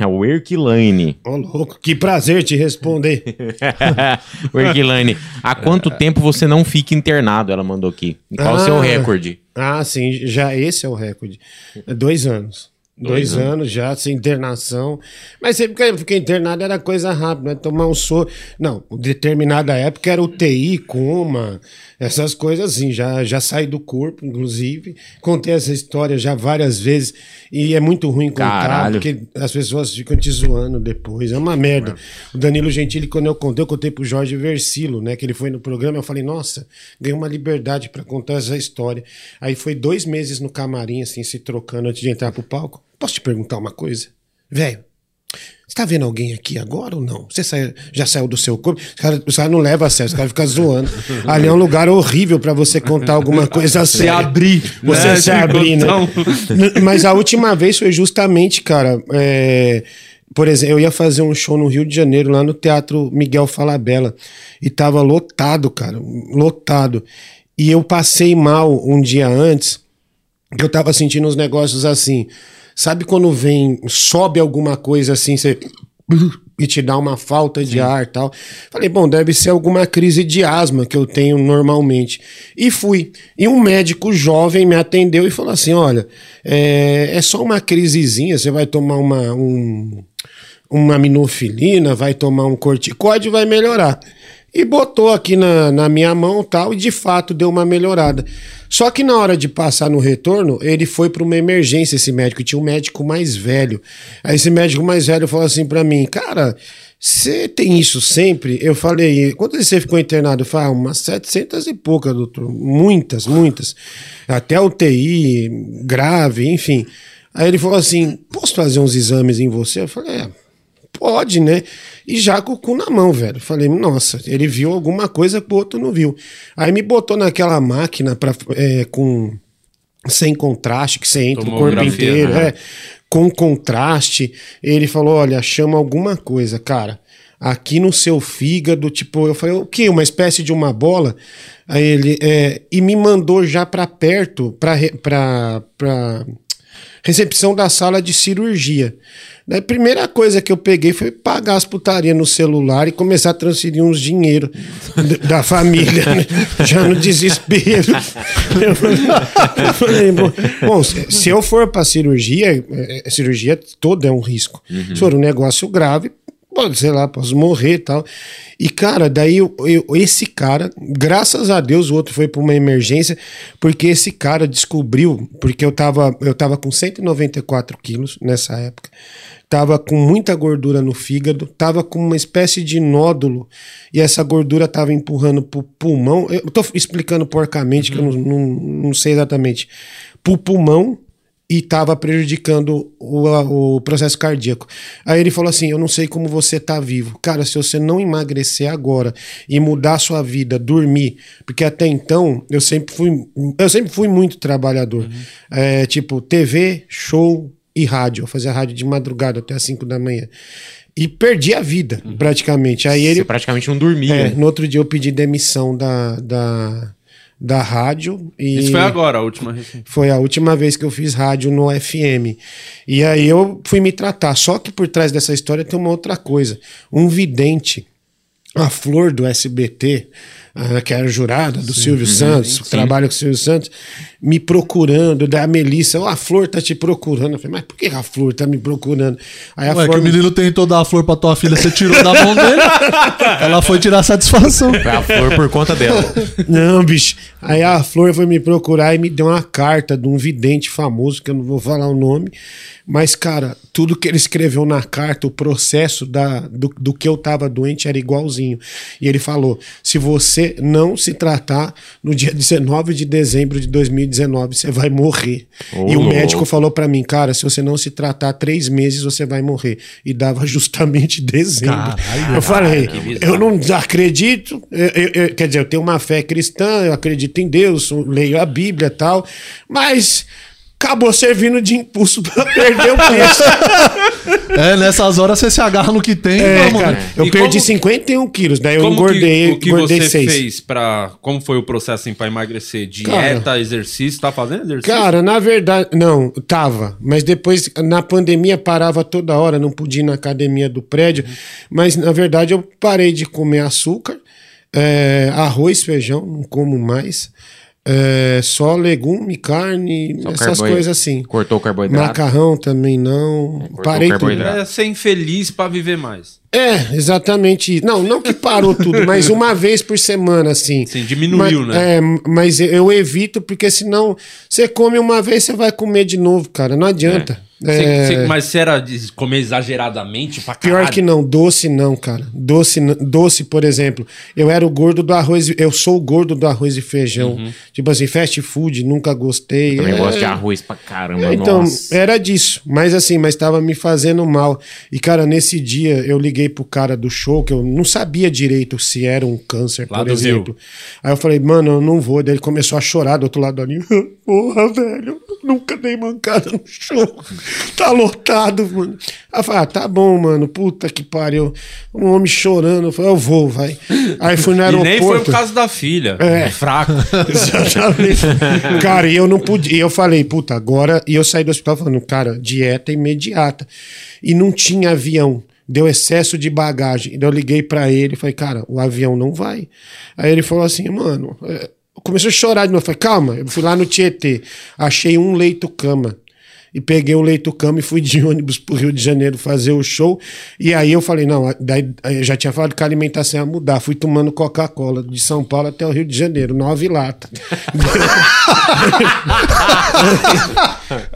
A Werkilane. Ô, louco, que prazer te responder. Werkilane, há quanto tempo você não fica internado? Ela mandou aqui. E qual o seu Ah. recorde? Ah, sim, já esse é o recorde. É dois anos. Dois, anos. já, sem internação. Mas sempre que eu fiquei internado era coisa rápida, né? Tomar um soro. Não, determinada época era UTI, coma, essas coisas assim. Já, já saí do corpo, inclusive. Contei essa história já várias vezes. E é muito ruim contar, Caralho. porque as pessoas ficam te zoando depois. É uma merda. O Danilo Gentili, quando eu contei, eu contei pro Jorge Versilo, né? Que ele foi no programa. Eu falei, nossa, ganhei uma liberdade pra contar essa história. Aí foi dois meses no camarim, assim, se trocando antes de entrar pro palco. Posso te perguntar uma coisa? Velho, você tá vendo alguém aqui agora ou não? Você sai- já saiu do seu corpo? Os caras os caras não levam a sério, os caras ficam zoando. Ali é um lugar horrível pra você contar alguma coisa Se séria. abrir. Você né? se abrir, né? Então, Mas a última vez foi justamente, cara. é, Por exemplo, eu ia fazer um show no Rio de Janeiro, lá no Teatro Miguel Falabella. E tava lotado, cara. Lotado. E eu passei mal um dia antes, que eu tava sentindo uns negócios assim. Sabe quando vem, sobe alguma coisa assim, você. E te dá uma falta de ar e tal. Falei, bom, deve ser alguma crise de asma que eu tenho normalmente. E fui. E um médico jovem me atendeu e falou assim: olha, é, é só uma crisezinha, você vai tomar uma, um, uma minofilina, vai tomar um corticóide e vai melhorar. E botou aqui na, na minha mão tal, e de fato deu uma melhorada. Só que na hora de passar no retorno, ele foi para uma emergência, esse médico. Tinha um médico mais velho. Aí esse médico mais velho falou assim para mim, cara, você tem isso sempre? Eu falei, quantas você ficou internado? Eu falei, ah, umas 700 e poucas, doutor. Muitas, muitas. Até UTI, grave, enfim. Aí ele falou assim, posso fazer uns exames em você? Eu falei, é, Pode, né? E já com o cu na mão, velho. Falei, nossa, ele viu alguma coisa que o outro não viu. Aí me botou naquela máquina pra, é, com sem contraste, que você entra o corpo inteiro, né? é, com contraste. Ele falou: olha, chama alguma coisa, cara. Aqui no seu fígado, tipo, eu falei, o quê? Uma espécie de uma bola? Aí ele, é, e me mandou já pra perto, pra, pra, pra recepção da sala de cirurgia. Daí, a primeira coisa que eu peguei foi pagar as putarias no celular e começar a transferir uns dinheiro da família, né? já no desespero. Eu falei, bom, se eu for para cirurgia, é, é, cirurgia toda é um risco. Se for um negócio grave, pode, sei lá, posso morrer e tal. E, cara, daí eu- eu- esse cara, graças a Deus, o outro foi para uma emergência, porque esse cara descobriu, porque eu tava, eu tava com 194 quilos nessa época, tava com muita gordura no fígado, tava com uma espécie de nódulo, e essa gordura tava empurrando pro pulmão. Eu tô explicando porcamente, que eu não, não, não sei exatamente. Pro pulmão e estava prejudicando o, o processo cardíaco. Aí ele falou assim: Eu não sei como você tá vivo. Cara, se você não emagrecer agora e mudar a sua vida, dormir, porque até então eu sempre fui, eu sempre fui muito trabalhador. É, tipo, TV, show e rádio. Eu fazia rádio de madrugada até as 5 da manhã. E perdi a vida, praticamente. Aí ele. Você praticamente não dormia. É, no outro dia eu pedi demissão da, da, da rádio. E... Isso foi agora, a última. Foi a última vez que eu fiz rádio no FM. E aí eu fui me tratar. Só que por trás dessa história tem uma outra coisa. Um vidente, a flor do SBT, que era jurada do Silvio Santos, trabalha com o Silvio Santos, me procurando, da Melissa, "Ó, a flor tá te procurando. Eu falei, mas por que a flor tá me procurando? Aí a Ué, que flor o menino tentou dar a flor pra tua filha, você tirou da mão dele. Ela foi tirar satisfação. Foi a flor por conta dela. Não, bicho. Aí a Flor foi me procurar e me deu uma carta de um vidente famoso, que eu não vou falar o nome. Mas, cara, tudo que ele escreveu na carta, o processo da, do, do que eu tava doente era igualzinho. E ele falou: se você não se tratar no dia 19 de dezembro de 2019, você vai morrer. Ô, e o médico falou pra mim, cara, se você não se tratar três meses, você vai morrer. E dava justamente dezembro. Caralho. eu falei, eu não acredito, eu- eu- eu- quer dizer, eu tenho uma fé cristã, eu acredito em Deus, eu leio a Bíblia e tal, mas acabou servindo de impulso pra perder o peso. É, nessas horas você se agarra no que tem. É, vamos, cara, né? eu E perdi como- 51 quilos, daí eu Como engordei, que, o que engordei você 6. fez para Como foi o processo assim, pra emagrecer? Dieta, Cara, exercício? Tá fazendo exercício? Cara, na verdade, não, tava. Mas depois, na pandemia, parava toda hora, não podia ir na academia do prédio. Mas, na verdade, eu parei de comer açúcar, é, arroz, feijão, não como mais. É, só legume, carne, Só essas coisas assim. Cortou o carboidrato. Macarrão também não. cortou Parei tudo. carboidrato. É ser infeliz pra viver mais. É, exatamente. isso. Não, não que parou tudo, mas uma vez por semana, assim. Sim, diminuiu, mas, né? É, mas eu evito, porque senão você come uma vez, você vai comer de novo, cara. Não adianta. Cê- É, cê- mas se era de comer exageradamente pra Pior caralho? que não, doce não, cara. Doce, doce, por exemplo, eu era o gordo do arroz, e- eu sou o gordo do arroz e feijão. Uhum. Tipo assim, fast food, nunca gostei. Também É, gosto de arroz pra caramba, Então, nossa. era disso. Mas assim, mas tava me fazendo mal. E, cara, nesse dia eu liguei pro cara do show, que eu não sabia direito se era um câncer, Lá por do exemplo. Aí eu falei, mano, eu não vou. Daí ele começou a chorar do outro lado linha. Porra, velho, nunca dei mancada no show. Tá lotado, mano. Aí eu falei, ah, tá bom, mano. Puta que pariu. Um homem chorando. Eu falei, eu vou, vai. Aí fui no E aeroporto. nem foi por causa da filha. É. Fraco. Exatamente. cara, e eu não podia. E eu falei, puta, agora. E eu saí do hospital falando, cara, dieta imediata. E não tinha avião. Deu excesso de bagagem. Então eu liguei pra ele e falei, cara, o avião não vai. Aí ele falou assim, mano. Começou a chorar de novo. Falei, calma, eu fui lá no Tietê, achei um leito-cama. E peguei o leito-cama e fui de ônibus pro Rio de Janeiro fazer o show. E aí eu falei, não, daí aí eu já tinha falado que a alimentação ia mudar. Fui tomando Coca-Cola de São Paulo até o Rio de Janeiro, nove latas.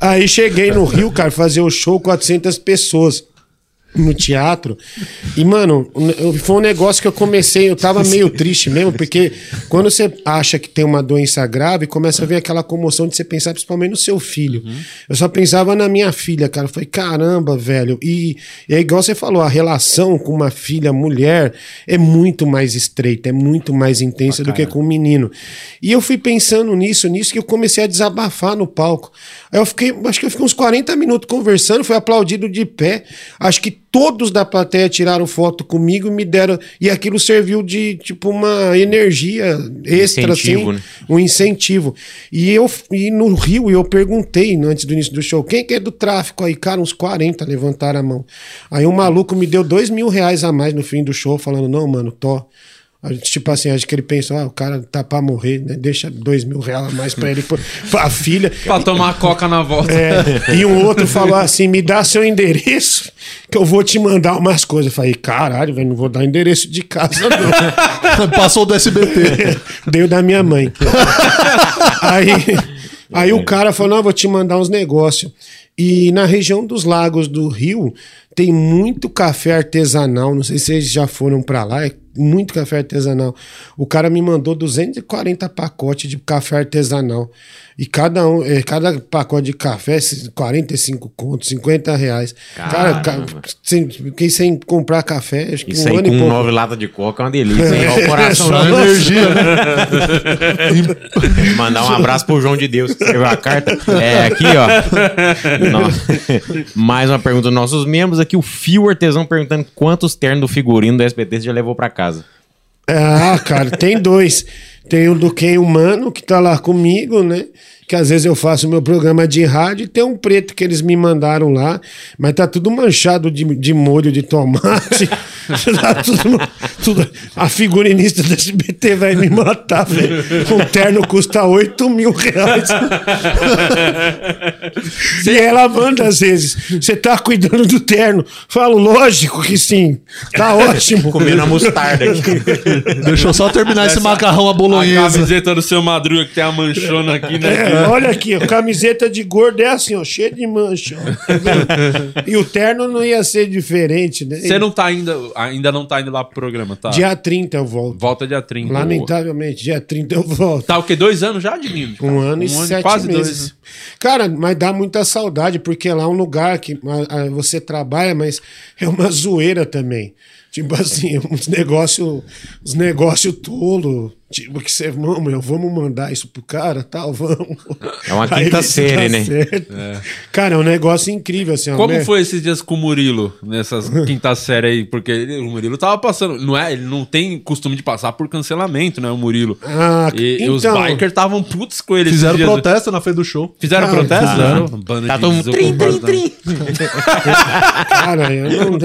aí cheguei no Rio, cara, fazer o show, 400 pessoas no teatro. E, mano, foi um negócio que eu comecei, eu tava meio triste mesmo, porque quando você acha que tem uma doença grave, começa a vir aquela comoção de você pensar principalmente no seu filho. Eu só pensava na minha filha, cara. Eu falei, caramba, velho. E, e é igual você falou, a relação com uma filha, mulher, é muito mais estreita, é muito mais intensa do que com um menino. E eu fui pensando nisso, nisso, que eu comecei a desabafar no palco. Aí eu fiquei, acho que eu fiquei uns 40 minutos conversando, fui aplaudido de pé. Acho que todos da plateia tiraram foto comigo e me deram. E aquilo serviu de tipo uma energia extra, Incentivo, assim, né? um incentivo. E eu e no Rio eu perguntei antes do início do show, quem que é do tráfico aí? Cara, uns 40 levantaram a mão. Aí um maluco me deu dois mil reais a mais no fim do show, falando, não, mano, tô. A gente, Tipo assim, acho que ele pensou, ah, o cara tá pra morrer, né? Deixa dois mil reais a mais pra ele, pra, pra filha. pra tomar coca na volta. É, e um outro falou assim: me dá seu endereço que eu vou te mandar umas coisas. Eu falei, caralho, velho, não vou dar endereço de casa, não. Passou do SBT. Deu da minha mãe. aí aí o cara falou: não, vou te mandar uns negócios. E na região dos lagos do Rio tem muito café artesanal. Não sei se vocês já foram pra lá. É muito café artesanal. O cara me mandou 240 pacotes de café artesanal. E cada um, é, cada pacote de café, 45 contos, 50 reais. Cara, Caramba. ca- sem, fiquei sem comprar café, acho que Isso um aí ano com e pouco. nove latas de coca é uma delícia. hein? Ó, o coração Só energia, né? Mandar um abraço pro João de Deus que escreveu a carta. É, aqui, ó. No- Mais uma pergunta dos nossos membros. Aqui o Fio Artesão perguntando quantos ternos do figurino do SBT você já levou pra casa. Ah, cara, tem dois. Tem o do Ken Humano, que tá lá comigo, né? Que às vezes eu faço meu programa de rádio e tem um preto que eles me mandaram lá, mas tá tudo manchado de, de molho de tomate. Tá tudo- tudo- a figurinista do SBT vai me matar, velho. Um terno custa 8 mil reais. e ela manda às vezes: Você tá cuidando do terno? Falo, lógico que sim. Tá ótimo. Comendo a mostarda aqui. Deixa eu só terminar esse macarrão à A bolonhesa. camiseta do seu Madruga que tem a manchona aqui, né? É, olha aqui, ó, camiseta de gordo é assim, ó, cheia de mancha. ó. E o terno não ia ser diferente, né? Você não tá ainda, ainda não tá indo lá pro programa, tá? Dia 30 eu volto. Volta dia 30. Lamentavelmente, dia 30 eu volto. Tá o quê? Dois anos já, Diguinho? Um ano e sete quase meses. dois. né? Cara, mas dá muita saudade, porque lá é um lugar que a- a- você trabalha, mas é uma zoeira também. Tipo assim, uns negócios uns negócio tolo. Tipo, que você, vamos, eu, vamos mandar isso pro cara, tal, vamos. É uma quinta série, né? certo. Cara, é um negócio incrível, assim. Como né? foi esses dias com o Murilo, nessas quinta série aí? Porque ele- o Murilo tava passando. Não é? Ele não tem costume de passar por cancelamento, né? O Murilo. Ah, e, e os então- bikers estavam putos com ele. Fizeram dias. protesto na frente do show. Fizeram Ah, protesto? fizeram. Banda Tá de todo mundo trim, trim, né? trim. Cara, eu não.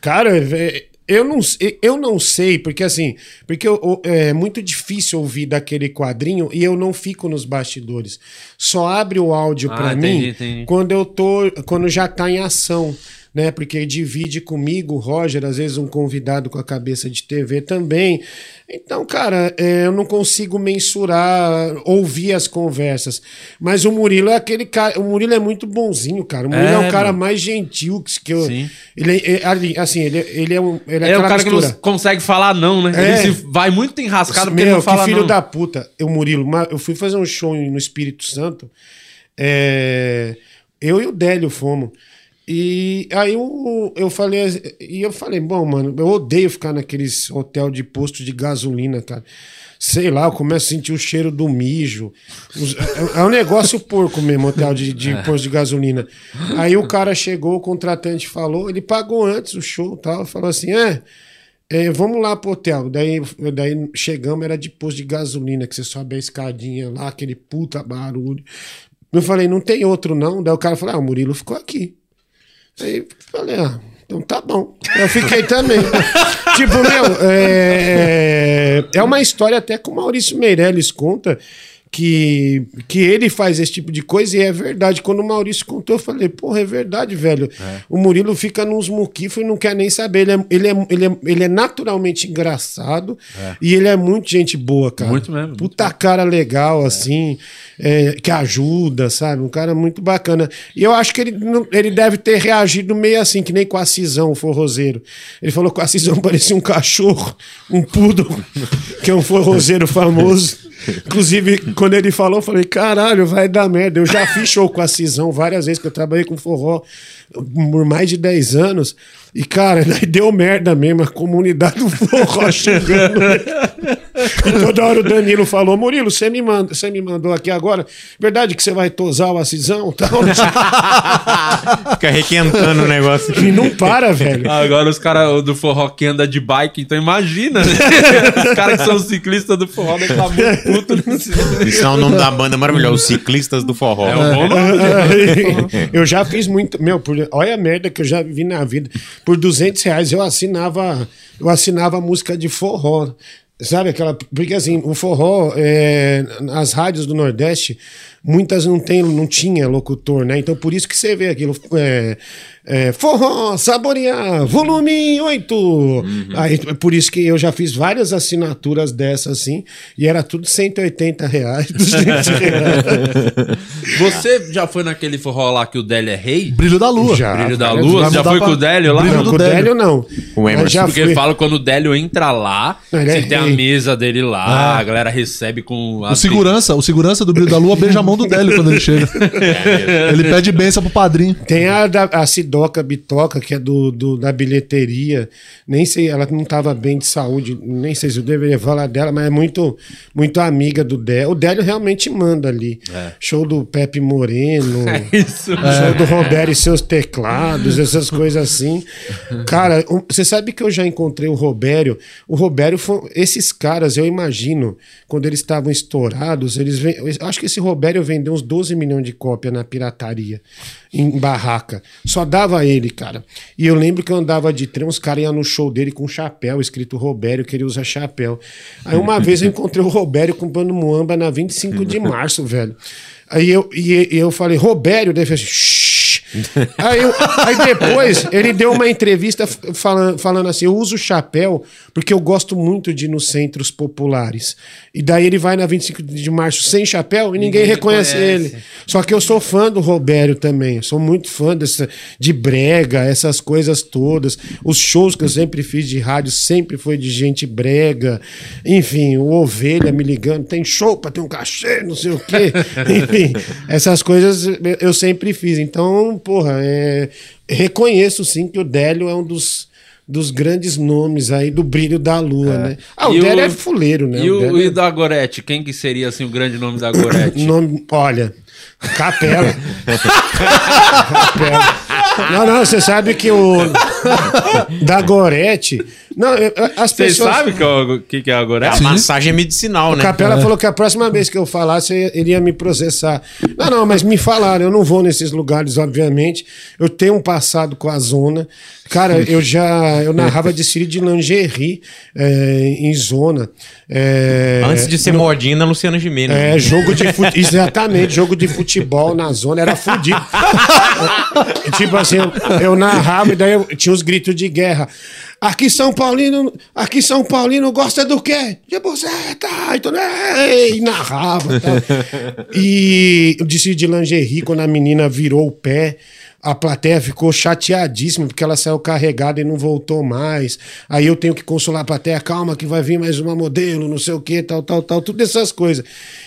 Cara, vé- Eu não, eu não sei, porque assim, porque eu- eu- é muito difícil ouvir daquele quadrinho e eu não fico nos bastidores. Só abre o áudio Ah, pra entendi, mim entendi. quando eu tô, quando já tá em ação, né? Porque divide comigo, o Roger, às vezes um convidado com a cabeça de TV também. Então, cara, é, eu não consigo mensurar, ouvir as conversas. Mas o Murilo é aquele cara, o Murilo é muito bonzinho, cara. O Murilo é, É, o cara mano. mais gentil que que eu. Sim. Ele é, é, assim, ele, ele é um, ele é, É o cara que mistura. não consegue falar não, né? É. Ele vai muito enrascado porque ele Meu, não fala que filho não. da puta. Eu, Murilo, eu fui fazer um show no Espírito Santo. é, eu e o Délio fomos. E aí eu, eu falei, e eu falei, bom, mano, eu odeio ficar naqueles hotel de posto de gasolina, cara. Sei lá, eu começo a sentir o cheiro do mijo. É, é um negócio porco mesmo, hotel de, de posto de gasolina. Aí o cara chegou, o contratante falou, ele pagou antes o show e tal, falou assim: é. É, vamos lá pro hotel. Daí, daí chegamos, era de posto de gasolina, que você sobe a escadinha lá, aquele puta barulho. Eu falei, não tem outro não. Daí o cara falou, ah, o Murilo ficou aqui. Aí falei, ah, então tá bom. Eu fiquei também. tipo, meu, é, é uma história até que o Maurício Meirelles conta. Que, que ele faz esse tipo de coisa e é verdade. Quando o Maurício contou, eu falei, porra, é verdade, velho. O Murilo fica nos muquifos e não quer nem saber. Ele é, ele é, ele é, ele é naturalmente engraçado e ele é muito gente boa, cara. Muito mesmo, muito Puta cara legal, assim, é, que ajuda, sabe? Um cara muito bacana. E eu acho que ele, não- ele deve ter reagido meio assim, que nem com a Cisão, o forrozeiro. Ele falou que a Cisão parecia um cachorro, um poodle, que é um forrozeiro famoso. Inclusive, quando ele falou, eu falei, caralho, vai dar merda. Eu já fiz show com a Cisão várias vezes, que eu trabalhei com forró por mais de 10 anos. E, cara, daí deu merda mesmo, a comunidade do forró chegando. E toda hora o Danilo falou: Murilo, você me, manda, você me mandou aqui agora. Verdade que você vai tosar o Acisão e tal? Fica requentando o negócio. E não para, velho. Agora os caras do forró que anda de bike, então imagina, né? Os caras que são ciclistas do forró devem putos nesse... Isso é o nome da banda maravilhosa, os ciclistas do forró. É um bom nome. eu já fiz muito. Meu, por- olha a merda que eu já vi na vida. Por 200 reais eu assinava, eu assinava música de forró. Sabe aquela. Porque assim, o forró, é, as rádios do Nordeste, muitas não, tem, não tinha locutor, né? Então por isso que você vê aquilo. É, é, forró, saborear, volume 8. Aí, é por isso que eu já fiz várias assinaturas dessas assim, e era tudo 180 reais, 200 reais. Você já foi naquele forró lá que o Délio é rei? Brilho da lua. Já. Brilho da Lua? mudar Já foi pra com o Délio lá? Brilho Não, do com o Délio. Délio não. O Emerson, já Porque fui. fala quando o Délio entra lá, Ele você é tem a rei. mesa dele lá, a galera recebe com... O segurança, o segurança do Brilho da Lua beija a mão do Délio quando ele chega. ele pede benção pro padrinho. Tem a, da, a Sidoca Bitoca, que é do, do- da bilheteria. Nem sei, ela não estava bem de saúde, nem sei se eu deveria falar dela, mas é muito, muito amiga do Délio. O Délio realmente manda ali. Show do Pepe Moreno. Isso. Show do Roberto e seus teclados, essas coisas assim. Cara, um- você sabe que eu já encontrei o Robério. O Robério foi. Esses caras, eu imagino, quando eles estavam estourados, eles acho que esse Robério vendeu uns 12 milhões de cópias na pirataria, em barraca. Só dava ele, cara. E eu lembro que eu andava de trem, uns caras iam no show dele com chapéu, escrito Robério, que ele usa chapéu. Aí uma vez eu encontrei o Robério comprando muamba na 25 de março, velho. Aí eu, e, e eu falei, Robério, daí ele fez. Aí, eu- aí depois ele deu uma entrevista falando, falando assim: eu uso chapéu porque eu gosto muito de ir nos centros populares. E daí ele vai na 25 de março sem chapéu e ninguém, Ninguém reconhece reconhece. ele. Só que eu sou fã do Robério também. eu Sou muito fã dessa, de brega, essas coisas todas. Os shows que eu sempre fiz de rádio sempre foi de gente brega. Enfim, o Ovelha me ligando: tem show pra ter um cachê, não sei o quê. Enfim, essas coisas eu sempre fiz. Então, porra, é, reconheço sim que o Délio é um dos. Dos grandes nomes aí do brilho da lua, né? Ah, o E Délio o- é fuleiro, né? E o, Délio e é- da Gorete? Quem que seria assim o grande nome da Gorete? Nome, olha, Capela. Capela. Não, não, você sabe que o. da Gorete. Não, as Vocês pessoas. sabem o que, é o- que que é? A massagem é medicinal, O né? Capela falou que a próxima vez que eu falasse, ele ia me processar. Não, não, mas me falaram, eu não vou nesses lugares, obviamente. Eu tenho um passado com a zona. Cara, eu já eu narrava desfile de lingerie é, em zona. É, Antes de ser modinha na Luciana Gimenez. é, jogo de futebol. Exatamente, jogo de futebol na zona era fudido. tipo assim, eu, eu narrava e daí eu tinha os gritos de guerra. Aqui São Paulino, aqui São Paulino gosta do quê? De buceta, então, e narrava. Tal. E eu disse de lingerie quando a menina virou o pé. A plateia ficou chateadíssima porque ela saiu carregada e não voltou mais. Aí eu tenho que consolar a plateia, calma que vai vir mais uma modelo, não sei o que, tal, tal, tal, tudo essas coisas.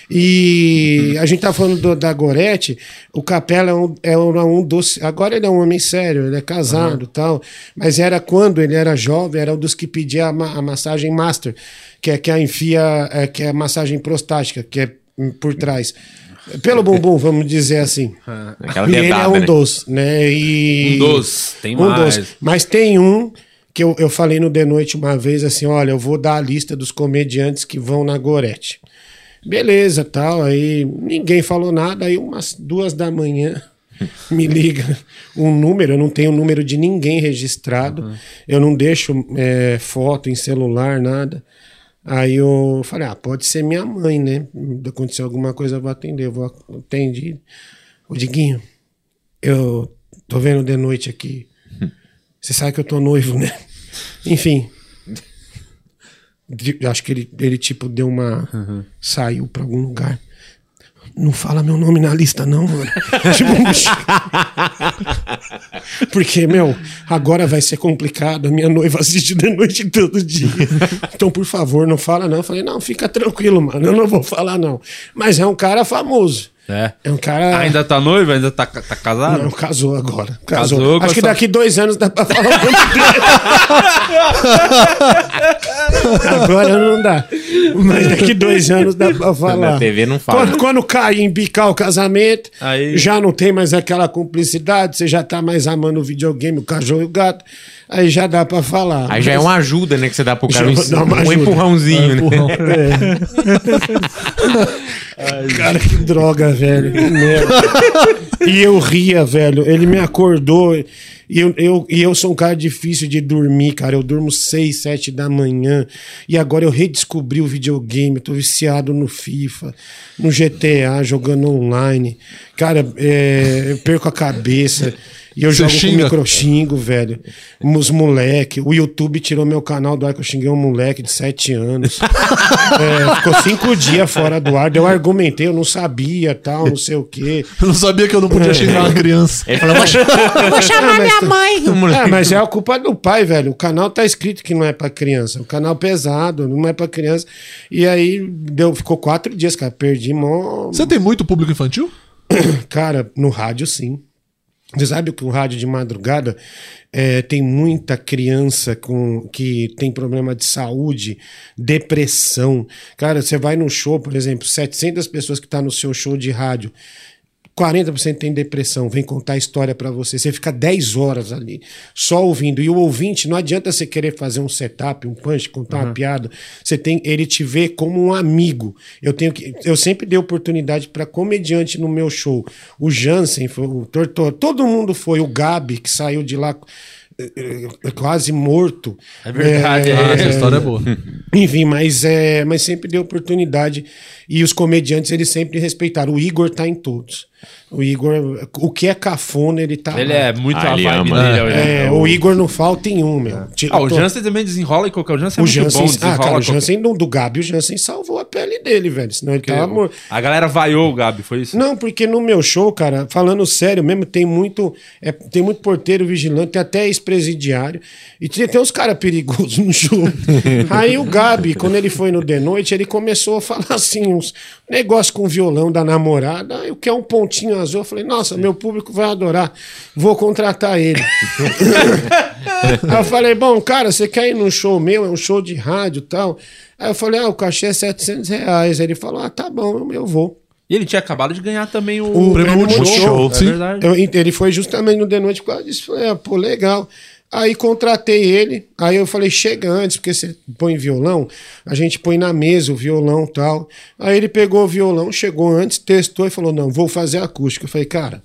E a gente tá falando do- da Gorete, o Capela é um, é um dos. Agora ele é um homem sério, ele é casado e tal. Mas era quando ele era jovem, era um dos que pedia a, ma- a massagem master, que é que a enfia, é, que é a massagem prostática, que é por trás. Pelo bumbum, vamos dizer assim. Aquela E ele é um né? dos, né? E... Um dos, tem Um mais. dos. Mas tem um que eu, eu falei no The Noite uma vez assim: olha, eu vou dar a lista dos comediantes que vão na Gorete. Beleza, tal. Aí ninguém falou nada. Aí umas duas da manhã me liga um número. Eu não tenho o número de ninguém registrado. Eu não deixo é, foto em celular, nada. Aí eu falei, ah, pode ser minha mãe, né? Aconteceu alguma coisa, eu vou atender. Eu vou atender. Ô, Diguinho, eu tô vendo de noite aqui. Você sabe que eu tô noivo, né? Enfim. Acho que ele, ele tipo, deu uma. Saiu pra algum lugar. Não fala meu nome na lista, não, mano. tipo. Porque, meu, agora vai ser complicado. A minha noiva assiste de noite todo dia. Então, por favor, não fala, não. Eu falei, não, fica tranquilo, mano. Eu não vou falar, não. Mas é um cara famoso. É. É um cara. Ainda tá noivo? Ainda tá, tá casado? Não, casou agora. Casou Casou. Acho que essa- daqui dois anos dá pra falar o nome dele. Agora não dá. Mas daqui dois anos dá pra falar. Na TV não fala. Quando, quando cai em bicar o casamento, Aí- já não tem mais aquela cumplicidade, você já tá mais amando o videogame, o cachorro e o gato. Aí já dá pra falar. Aí já é uma ajuda, né? Que você dá pro cara. Um, dá um ajuda. empurrãozinho, né? Empurrão. Cara, que droga, velho. Que merda. e eu ria, velho. Ele me acordou. E eu, eu, e eu sou um cara difícil de dormir, cara. Eu durmo seis, sete da manhã. E agora eu redescobri o videogame. Tô viciado no FIFA, no GTA, jogando online. Cara, é, eu perco a cabeça. E eu Você jogo xinga? com microxingo, velho. Os moleque. O YouTube tirou meu canal do ar que eu xinguei um moleque de sete anos. É, ficou cinco dias fora do ar. Eu argumentei, eu não sabia, tal, não sei o quê. Eu não sabia que eu não podia xingar uma criança. Ele falou, vou, ch- vou chamar mas minha mãe. É, mas é a culpa do pai, velho. O canal tá escrito que não é pra criança. O canal pesado, não é pra criança. E aí deu, ficou quatro dias, cara. Perdi mó. Você tem muito público infantil? Cara, no rádio sim. Você sabe que o rádio de madrugada é, tem muita criança com que tem problema de saúde, depressão. Cara, você vai num show, por exemplo, 700 pessoas que estão no seu show de rádio. 40% tem depressão, vem contar a história pra você. Você fica 10 horas ali, só ouvindo. E o ouvinte, não adianta você querer fazer um setup, um punch, contar uma piada. Você tem, ele te vê como um amigo. Eu tenho que, eu sempre dei oportunidade pra comediante no meu show. O Jansen, foi o Tortor, todo mundo foi. O Gabi, que saiu de lá eh, eh, quase morto. É verdade, Ah, essa é. história é boa. Enfim, mas, é, mas sempre deu oportunidade. E os comediantes, eles sempre respeitaram. O Igor tá em todos. O Igor, o que é cafona, ele tá. Ele lá. é muito Ah, a ele vibe ama, dele. né? É, o Igor não falta em um, meu. Ti- Ah, o tô- Jansen também desenrola e qualquer. O Jansen é o muito Jansen, bom, ah, cara, o qualquer- Jansen do, do Gabi, o Jansen salvou a pele dele, velho. Senão ele tava morto. A galera vaiou o Gabi, foi isso? Não, porque no meu show, cara, falando sério mesmo, tem muito, é, tem muito porteiro vigilante, tem até ex-presidiário. E tem, tem uns caras perigosos no show. Aí o Gabi, quando ele foi no The Noite, ele começou a falar assim, uns negócios com o violão da namorada. O que é um pontinho azul? Eu falei, nossa, meu público vai adorar. Vou contratar ele. Aí eu falei, bom, cara, você quer ir num show meu? É um show de rádio e tal. Aí eu falei, ah, o cachê é 700 reais. Aí ele falou, ah, tá bom, eu vou. E ele tinha acabado de ganhar também o, O prêmio Multishow. É Sim. verdade. Eu- ele foi justamente no The Noite por causa disso. Falei, ah, pô, legal. Aí contratei ele, aí eu falei, chega antes, porque você põe violão, a gente põe na mesa o violão tal. Aí ele pegou o violão, chegou antes, testou e falou, não, vou fazer acústica. Eu falei, cara,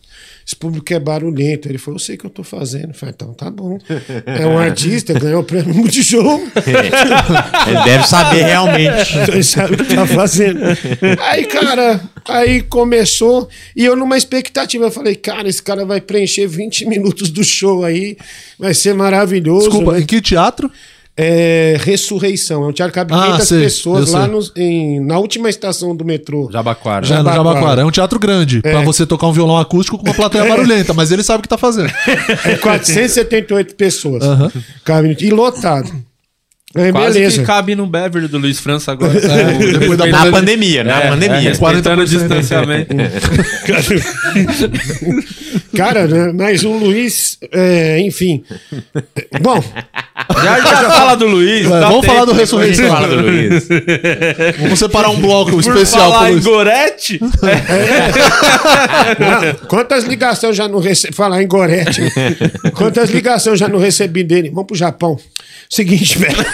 esse público é barulhento. Ele falou, eu sei o que eu tô fazendo. Eu falei, então tá bom. É um artista, ganhou o prêmio Multishow. Ele deve saber realmente. Ele sabe o que tá fazendo. Aí, cara, aí começou. E eu numa expectativa, eu falei, cara, esse cara vai preencher 20 minutos do show aí. Vai ser maravilhoso. Desculpa, né? em que teatro? É Ressurreição. É um teatro que cabe Ah, 500 sei, pessoas lá em- na última estação do metrô. Jabaquara. Já no Jabaquara. Jabaquara. É um teatro grande. Pra você tocar um violão acústico com uma plateia barulhenta, mas ele sabe o que tá fazendo. É 478 pessoas. Aham. Cabe- E lotado. Aí, Quase beleza. que cabe no Beverly do Luiz França agora. É, depois da Na pandemia, na É, pandemia. é, respeitando o 40%. distanciamento. Cara, né, mas o Luiz, é, enfim. Bom, Já, já fala do Luiz. É, dá vamos tempo falar do. Ressurreição. Fala do Luiz. Vamos separar um bloco Por especial falar pro em Luiz. Gorete, não, quantas ligações eu já não recebi? Falar em Gorete. Quantas ligações eu já não recebi dele? Vamos pro Japão. Seguinte, velho.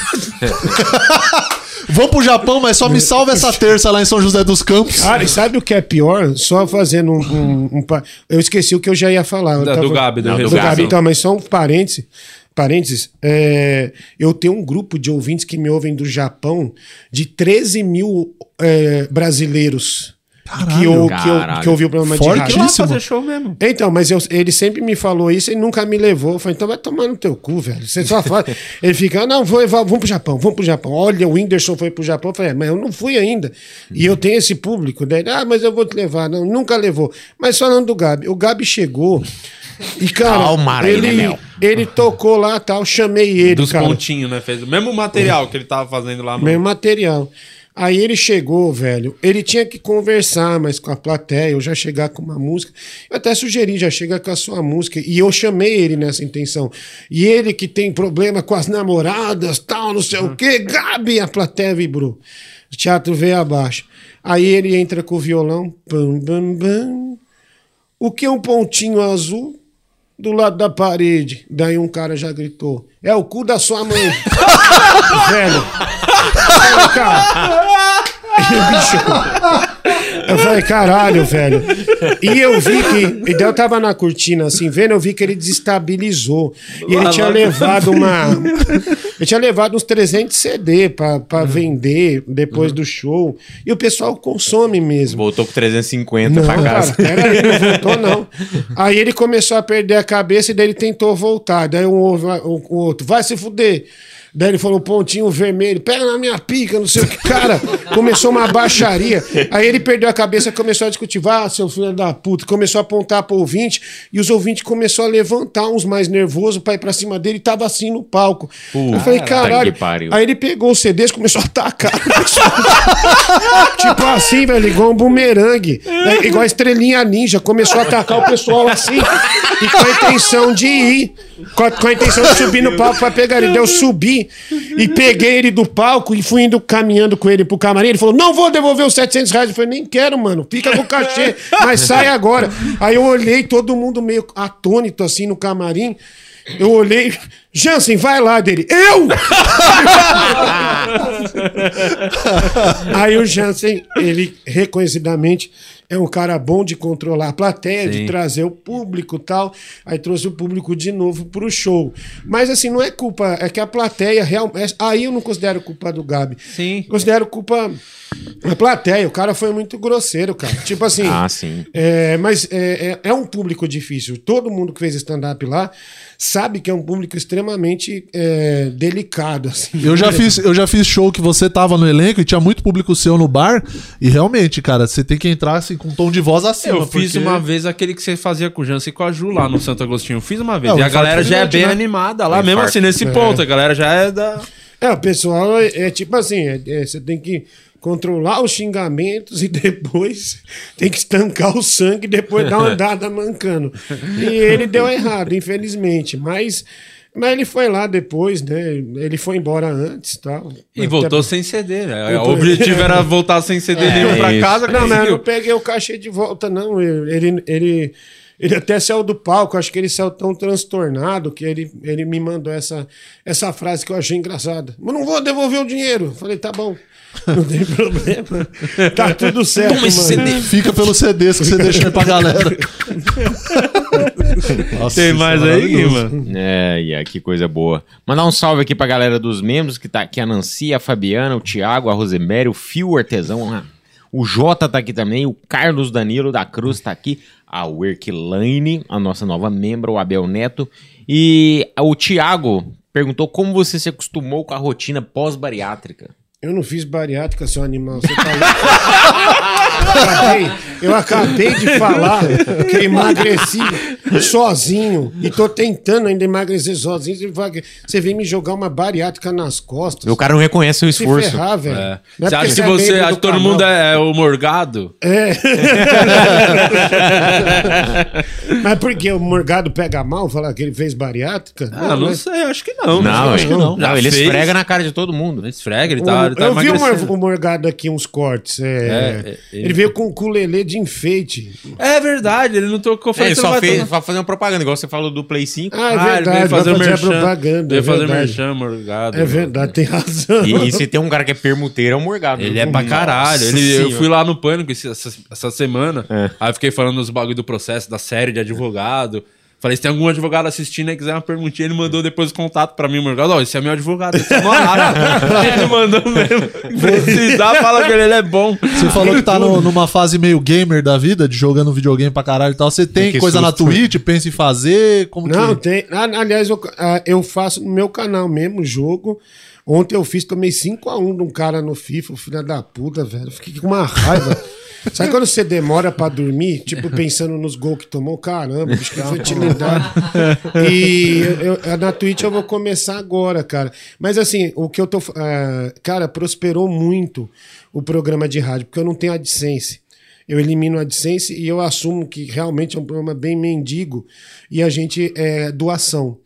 Vamos pro Japão, mas só me salva essa terça lá em São José dos Campos. Cara, e sabe o que é pior? Só fazendo um. um- um pa- eu esqueci o que eu já ia falar. Eu Da- do Gabi, do do, Ressurreição. Gabi. Então, mas só um parênteses. Parênteses, é, eu tenho um grupo de ouvintes que me ouvem do Japão de 13 mil é, brasileiros que, eu, que, eu, Caralho. que ouviu o programa de rádio. lá Altíssimo. fazer show mesmo. Então, mas eu- ele sempre me falou isso e nunca me levou. Eu falei, então vai tomar no teu cu, velho. Você só fala. ele fica, não, vou, vamos pro Japão, vamos pro Japão. Olha, o Whindersson foi pro Japão. Eu falei, "É, mas eu não fui ainda. E eu tenho esse público. Daí, ah, mas eu vou te levar. Não, nunca levou. Mas falando do Gabi, o Gabi chegou. E, cara, Calma aí, ele, né, Mel? ele tocou lá tal, chamei ele, Dos cara. pontinhos, né? Fez o mesmo material que ele tava fazendo lá no. Mesmo material. Aí ele chegou, velho. Ele tinha que conversar mais com a plateia, eu já chegar com uma música. Eu até sugeri, já chega com a sua música. E eu chamei ele nessa intenção. E ele que tem problema com as namoradas, tal, não sei o quê. Gabi, a plateia vibrou. O teatro veio abaixo. Aí ele entra com o violão. Bam, bam, bam. O que é um pontinho azul? Do lado da parede. Daí um cara já gritou: É o cu da sua mãe. Velho. Cara. Bicho. Eu falei, caralho, velho. E eu vi que. E daí eu tava na cortina, assim, vendo, eu vi que ele desestabilizou. E ele Lá, tinha levado uma. Ele tinha levado uns 300 CD pra, pra vender depois do show. E o pessoal consome mesmo. Voltou com 350 Não, pra cara, casa. peraí, não voltou, não. Aí ele começou a perder a cabeça e daí ele tentou voltar. Daí um, o, o outro, vai se fuder. Daí ele falou, pontinho vermelho, pega na minha pica, não sei o que. Cara, começou uma baixaria. Aí ele perdeu a cabeça, começou a discutir, vá, seu filho da puta. Começou a apontar pro ouvinte e os ouvintes começaram a levantar uns mais nervosos pra ir pra cima dele e tava assim no palco. eu falei, caralho. Aí ele pegou os CDs e começou a atacar. o pessoal. tipo assim, velho, igual um bumerangue. Igual a estrelinha ninja. Começou a atacar o pessoal assim. E com a intenção de ir. Com a, com a intenção de subir no palco pra pegar ele. Daí eu subi e peguei ele do palco e fui indo caminhando com ele pro camarim. Ele falou: Não vou devolver os 700 reais. Eu falei: Nem quero, mano. Fica com o cachê. Mas sai agora. Aí eu olhei, todo mundo meio atônito assim no camarim. Eu olhei, Jansen, vai lá dele. Eu! Aí o Jansen, ele reconhecidamente é um cara bom de controlar a plateia, de trazer o público e tal. Aí trouxe o público de novo pro show. Mas assim, não é culpa, é que a plateia realmente. Aí eu não considero culpa do Gabi. Sim. Considero culpa da plateia. O cara foi muito grosseiro, cara. Tipo assim. Ah, sim. É, mas é, é, é um público difícil. Todo mundo que fez stand-up lá sabe que é um público extremamente é, delicado. Assim. Eu já fiz, eu já fiz show que você tava no elenco e tinha muito público seu no bar. E realmente, cara, você tem que entrar assim com um tom de voz acima. Eu fiz porque- uma vez aquele que você fazia com o Jansen e com a Ju lá no Santo Agostinho. Eu fiz uma vez. É, e a galera já é bem né? animada lá, O mesmo infarto. assim, nesse ponto. A galera já é da. É, o pessoal é, é tipo assim: é- é, você tem que controlar os xingamentos e depois tem que estancar o sangue e depois dar uma andada mancando. E ele deu errado, infelizmente. Mas. Mas ele foi lá depois, né? Ele foi embora antes tal. E voltou sem CD, né? O objetivo era voltar sem CD nenhum pra isso. casa. Não, mas eu não peguei o cachê de volta, não. Ele, ele, Ele até saiu do palco, acho que ele saiu tão transtornado que ele, ele me mandou essa, essa frase que eu achei engraçada. Mas não vou devolver o dinheiro. Falei, tá bom. Não tem problema. Tá tudo certo, Toma esse mano. CD. Fica pelos CDs que você deixa aí pra galera. Nossa, Tem isso mais é aí, mano? É, aí, que coisa boa. Mandar um salve aqui pra galera dos membros, que tá aqui a Nancy, a Fabiana, o Thiago, a Rosemary, o Fio Artesão, o Jota tá aqui também, o Carlos Danilo da Cruz tá aqui, a Workline, a nossa nova membro, o Abel Neto, e o Thiago perguntou como você se acostumou com a rotina pós-bariátrica. Eu não fiz bariátrica, seu animal. Você tá louco? Eu acabei, eu acabei de falar que eu emagreci sozinho e tô tentando ainda emagrecer sozinho. Você vem me jogar uma bariátrica nas costas. O cara não reconhece o Se esforço. ferrar, velho. É. Não é Você porque acha que é você acha todo canal. mundo é, é o morgado? É. Mas por que o Morgado pega mal falar que ele fez bariátrica? Ah, não mas- sei, acho que não. Não, acho é- que não. não, ele fez. esfrega na cara de todo mundo. Ele esfrega, ele tá, ele tá eu vi o, Morgado aqui uns cortes. é, É, ele... ele- veio com o ukulele de enfeite. É verdade, ele não tocou É, ele só fez pra fazer uma propaganda, igual você falou do Play 5. Ah, é Ah, ele verdade. veio fazer, fazer a merchan. propaganda. Veio é fazer verdade. merchan, morgado. É verdade, tem razão. E, e se tem um cara que é permuteiro, é o Morgado. Ele é pra caralho. Ele, eu fui lá no Pânico esse- essa, essa semana. É. Aí eu fiquei falando dos bagulho do processo, da série de advogado. Falei, se tem algum advogado assistindo e quiser uma perguntinha, ele mandou depois o contato pra mim, o Morgado. Ó, esse é meu advogado, esse é ele mandou mesmo. Precisar, fala que ele é bom. Você falou que tá no- numa fase meio gamer da vida, de jogando videogame pra caralho e tal. Você tem Que coisa na susto. Twitch, pensa em fazer? Como Não, que... tem. Ah, Aliás, eu, ah, eu faço no meu canal mesmo jogo. Ontem eu fiz, tomei 5x1 de um cara no FIFA, filha da puta, velho. Fiquei com uma raiva. Sabe quando você demora pra dormir, tipo, pensando nos gols que tomou? Caramba, bicho, que futilidade. E eu, eu- na Twitch eu vou começar agora, cara. Mas assim, o que eu tô. ah, cara, prosperou muito o programa de rádio, porque eu não tenho AdSense. Eu elimino a AdSense e eu assumo que realmente é um programa bem mendigo e a gente é doação.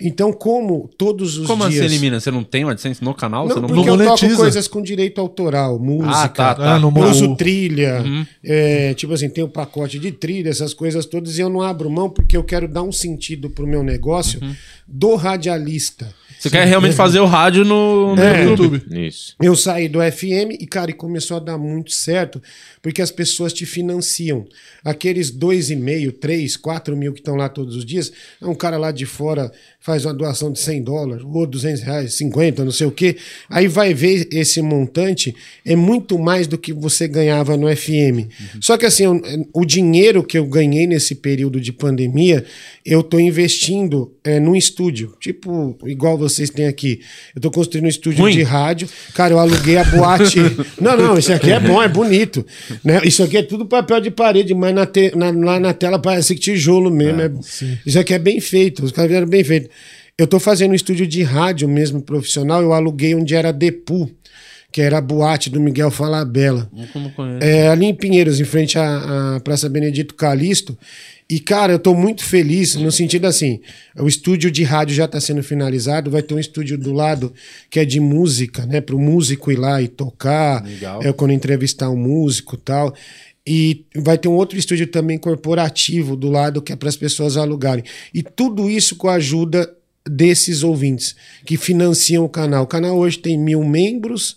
Então, como todos os Como dias... assim elimina? Você não tem o AdSense no canal? Não, você não porque eu toco coisas com direito autoral, música, Ah, tá, tá. Ah, uso trilha, é, tipo assim, tem o pacote de trilha, essas coisas todas, e eu não abro mão porque eu quero dar um sentido pro meu negócio do radialista. Você quer realmente fazer o rádio no, no É. YouTube. Isso. Eu saí do FM e, cara, e começou a dar muito certo, porque as pessoas te financiam. Aqueles dois e meio, três, quatro mil que estão lá todos os dias, um cara lá de fora faz uma doação de 100 dólares, ou 200 reais, 50, não sei o quê. Aí vai ver esse montante, é muito mais do que você ganhava no FM. Só que assim, o, o dinheiro que eu ganhei nesse período de pandemia, eu tô investindo é, num estúdio, tipo, igual vocês têm aqui. Eu tô construindo um estúdio Ruim. de rádio. Cara, eu aluguei a boate. não, não, isso aqui é bom, é bonito. Né? Isso aqui é tudo papel de parede, mas na te- na- lá na tela parece que tijolo mesmo. é- isso aqui é bem feito, os caras vieram bem feito. Eu tô fazendo um estúdio de rádio mesmo profissional, eu aluguei onde era Depu, que era a boate do Miguel Falabella. É, ali em Pinheiros, em frente à, à Praça Benedito Calixto. E, cara, eu tô muito feliz no sentido assim: o estúdio de rádio já está sendo finalizado, vai ter um estúdio do lado que é de música, né? Para o músico ir lá e tocar. Legal. É quando entrevistar um músico e tal. E vai ter um outro estúdio também corporativo do lado que é para as pessoas alugarem. E tudo isso com a ajuda desses ouvintes que financiam o canal. O canal hoje tem mil membros,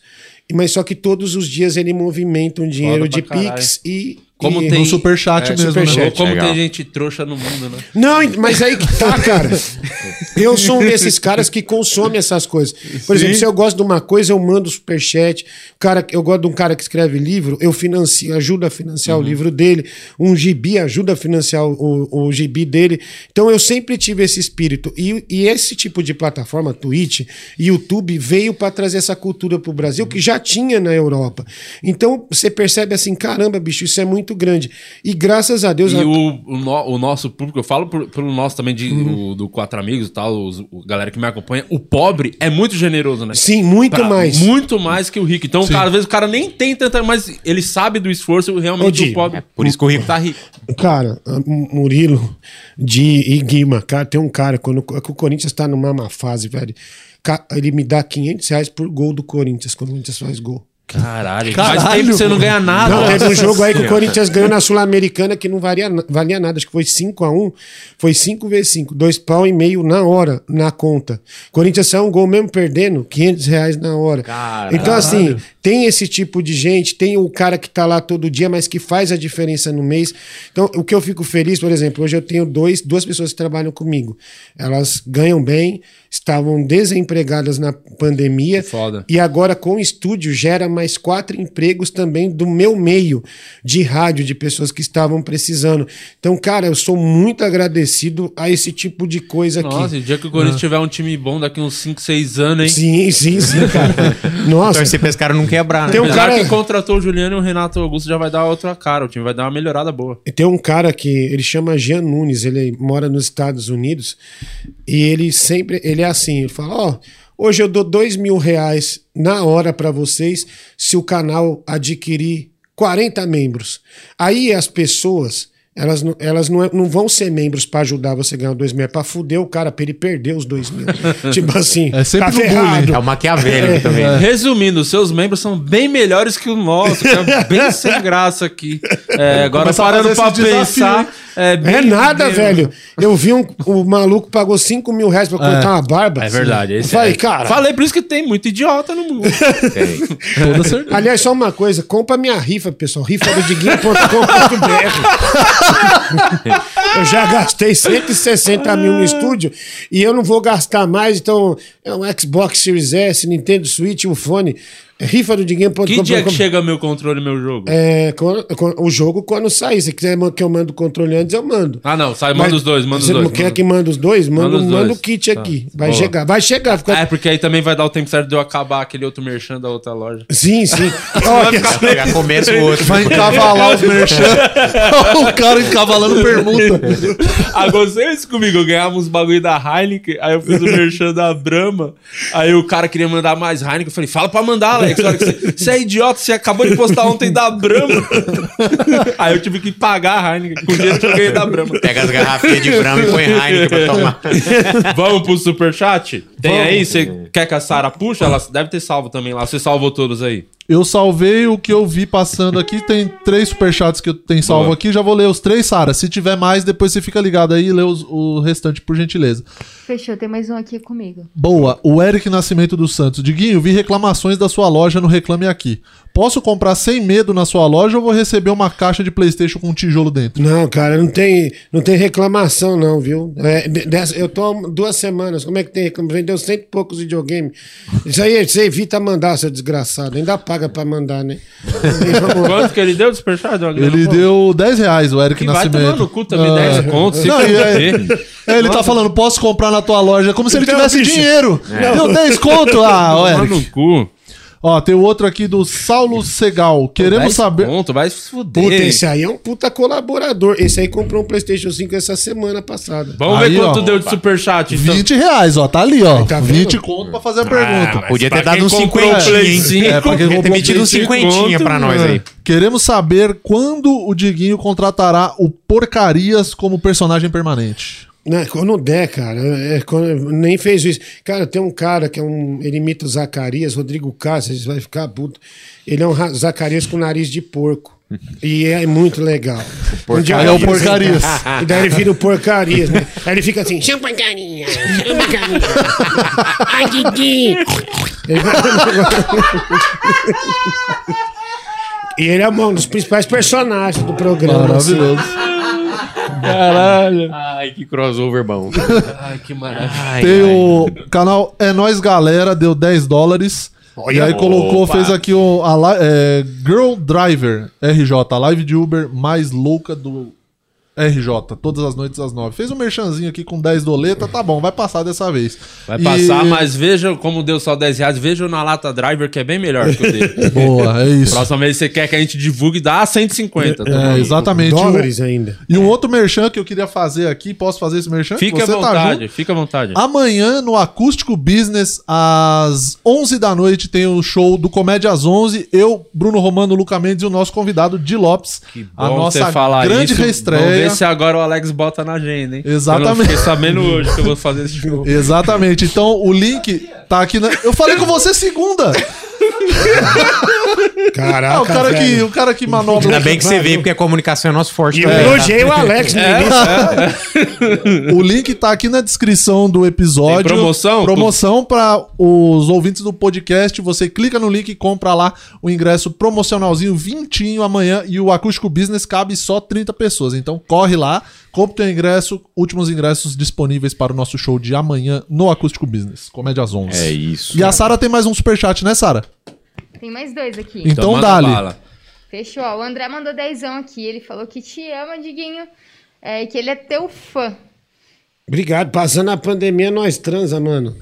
mas só que todos os dias ele movimenta um dinheiro de. Pix e. Como e- tem- No superchat É, mesmo, superchat. né? Como Legal. tem gente trouxa no mundo, né? Não, mas aí que tá, cara. Eu sou um desses caras que consome essas coisas. Por exemplo, se eu gosto de uma coisa, eu mando superchat. Cara, eu gosto de um cara que escreve livro, eu financio, ajudo a financiar o livro dele. Um gibi ajuda a financiar o, o, gibi dele. Então eu sempre tive esse espírito. E, e esse tipo de plataforma, Twitch e YouTube, veio para trazer essa cultura pro Brasil que já tinha na Europa. Então você percebe assim, caramba, bicho, isso é muito grande. E graças a Deus. E a- o, o, no- o nosso público, eu falo por- pelo nosso também, de, Uhum. o- do Quatro Amigos e tal, os, o galera que me acompanha, o pobre é muito generoso, né? Sim, muito Pra- mais. Muito mais que o rico. Então, cara, às vezes o cara nem tem tanta, mas ele sabe do esforço realmente do pobre. É por isso que o rico tá rico. Cara, Murilo de e Guima, cara, tem um cara, quando que o Corinthians tá numa má fase, velho. Ele me dá 500 reais por gol do Corinthians, quando o Corinthians faz gol. Caralho, Caralho, faz tempo que você não ganha nada. Não, teve um jogo aí que o. Corinthians ganhou na Sul-Americana que não valia, valia nada. Acho que foi 5x1. Foi 5 vezes 5. Dois pau e meio na hora, na conta. Corinthians saiu um gol mesmo perdendo, 500 reais na hora. Caralho. Então, assim, tem esse tipo de gente. Tem o cara que tá lá todo dia, mas que faz a diferença no mês. Então, o que eu fico feliz, por exemplo, hoje eu tenho dois, duas pessoas que trabalham comigo. Elas ganham bem, estavam desempregadas na pandemia. Foda. E agora, com o estúdio, gera mais quatro empregos também do meu meio de rádio, de pessoas que estavam precisando. Então, cara, eu sou muito agradecido a esse tipo de coisa Nossa, aqui. e o dia que o Corinthians tiver um time bom daqui uns 5, 6 anos, hein? Sim, sim, sim, cara. Nossa, pra esse cara não quebrar, né? Tem um Apesar cara- que contratou o Juliano e o Renato Augusto já vai dar outra cara. O time vai dar uma melhorada boa. E Tem um cara que ele chama Jean Nunes, ele mora nos Estados Unidos e ele sempre, ele é assim, fala, ó, hoje eu dou dois mil reais na hora pra vocês se o canal adquirir 40 membros. Aí as pessoas, elas, não- elas não, é- não vão ser membros pra ajudar você a ganhar dois mil, é pra fuder o cara, pra ele perder os dois mil. tipo assim, É sempre tá ferrado. É o maquiavélico também. Resumindo, os seus membros são bem melhores que o nosso, que é bem sem graça aqui. É, agora, Começar a parando pra desafio, pensar. É, bem- É nada, bem- velho. Eu vi um, o maluco pagou 5 mil reais pra cortar uma barba. É verdade. Esse falei, é- cara. Falei por isso que tem muito idiota no mundo. Toda certeza. Aliás, só uma coisa, compra minha rifa, pessoal. Rifa do diguinho.com.br. eu já gastei 160 mil no estúdio e eu não vou gastar mais, então é um Xbox Series S, Nintendo Switch, um fone. Rifa do. Que dia que chega meu controle e meu jogo? É, o jogo quando sair. Se quiser que eu mando o controle antes, eu mando. Ah, não, sai, manda Mas os dois, manda os Você dois. não quer manda- que manda os dois? Manda, Manda os manda dois. o kit Tá. aqui. Vai Boa. chegar, vai chegar. Fica... É porque aí também vai dar o tempo certo de eu acabar aquele outro merchan da outra loja. Sim, sim. Olha, Já começa o outro. Vai encavalar os merchan. o cara encavalando permuta. Aconteceu isso comigo, eu ganhava uns bagulho da Heineken, aí eu fiz o merchan da Brahma, aí o cara queria mandar mais Heineken, eu falei, fala pra mandar, Alex, você, é idiota, você acabou de postar ontem da Brahma. aí eu tive que pagar a Heineken com o dinheiro que eu ganhei da Brahma. Pega as garrafinhas de Brahma e põe Heineken pra tomar. Vamos pro superchat? Tem aí? Você quer que a Sara puxa? Ela deve ter salvo também lá. Você salvou todos aí. Eu salvei o que eu vi passando aqui. Tem três superchats que eu tenho salvo Boa. aqui. Já vou ler os três, Sara. Se tiver mais, depois você fica ligado aí e lê os- o restante, por gentileza. Fechou, tem mais um aqui comigo. Boa. O Eric Nascimento dos Santos. Diguinho, vi reclamações da sua loja no Reclame Aqui. Posso comprar sem medo na sua loja ou vou receber uma caixa de Playstation com um tijolo dentro? Não, cara, não tem, não tem reclamação, não, viu? É, de- dessa- eu tô há duas semanas. Como é que tem reclamação? Vendeu cento e poucos videogames. Isso aí você evita mandar, seu desgraçado. Ainda paga pra mandar, né? E. Quanto que ele deu de superchat? Deu uma grana Ele boa? deu 10 reais, o Eric Que vai Nascimento. tomar no cu também, Ah. 10 contos. Não, e é- fuder. É, ele tá falando, posso comprar na tua loja, como se ele Então, tivesse bicho, dinheiro. Deu 10 conto. Ah, ó, Tomar Eric. no cu. Ó, tem o outro aqui do Saulo Segal. Queremos 10 saber. Conto, vai se fuder. Puta, esse aí é um puta colaborador. Esse aí comprou um PlayStation 5 essa semana passada. Vamos Aí, ver quanto ó. deu de superchat, então. 20 reais, ó, tá ali, ó. tá vendo? 20 conto pra fazer a pergunta. Podia ter pra dado quem uns comprou o 50, Play hein? 5, É, pra quem Podia ter comprou metido uns Play 50 conto, pra nós aí. Queremos saber quando o Diguinho contratará o Porcarias como personagem permanente. Né, quando der, cara, é, quando- nem fez isso. Cara, tem um cara que é um. Ele imita o Zacarias, Rodrigo Cáceres, vai ficar puto. Ele é um Zacarias com nariz de porco. E é muito legal. Um dia Aí é o vou Porcarias. E daí ele vira o porcarias, né? Aí ele fica assim, chama porcaria, chama porcaria. Ai, Didi. E ele é um dos principais personagens do programa. assim. Maravilhoso. Ai, que crossover bom. Ai, que maravilha. Tem o canal É Nós Galera, deu 10 dólares. e aí colocou, Opa. fez aqui o a é, Girl Driver RJ, a live de Uber mais louca do RJ, todas as noites às 9. Fez um merchanzinho aqui com 10 doleta, tá bom, vai passar dessa vez. Vai E- passar, mas veja como deu só 10 reais. Veja na lata driver, que é bem melhor que o dele. Boa, é isso. Próxima vez você quer que a gente divulgue, dá 150. tá É, bom? exatamente. Dólares ainda. E um outro merchan que eu queria fazer aqui, posso fazer esse merchan? Fica à tá vontade, junto? fica à vontade. Amanhã, no Acústico Business, às 11 da noite, tem o show do Comédia às 11. Eu, Bruno Romano, Luca Mendes e o nosso convidado, Di Lopes. a Bom nossa você falar grande isso. reestreia. Ver se agora o Alex bota na agenda, hein? Exatamente. Eu fiquei sabendo hoje que eu vou fazer esse show. Exatamente. Então, o link tá aqui na... Eu falei com você segunda! Caraca, Ah, o, cara que, o cara que manobra. Ainda bem que você veio, porque a comunicação é nosso forte E eu também. elogiei o Alex no início. O link tá aqui na descrição do episódio. Tem promoção? Promoção para os ouvintes do podcast. Você clica no link e compra lá o ingresso promocionalzinho, vintinho amanhã. E o Acústico Business cabe só 30 pessoas. Então corre lá, compra o teu ingresso. Últimos ingressos disponíveis para o nosso show de amanhã no Acústico Business. Comédia às 11. É isso. E a Sara tem mais um superchat, né, Sara? Tem mais dois aqui. Então, manda dá-lhe. Fechou. ó. O André mandou dezão aqui. Ele falou que te ama, Diguinho. É, que ele é teu fã. Obrigado. Passando a pandemia, nós transa, mano.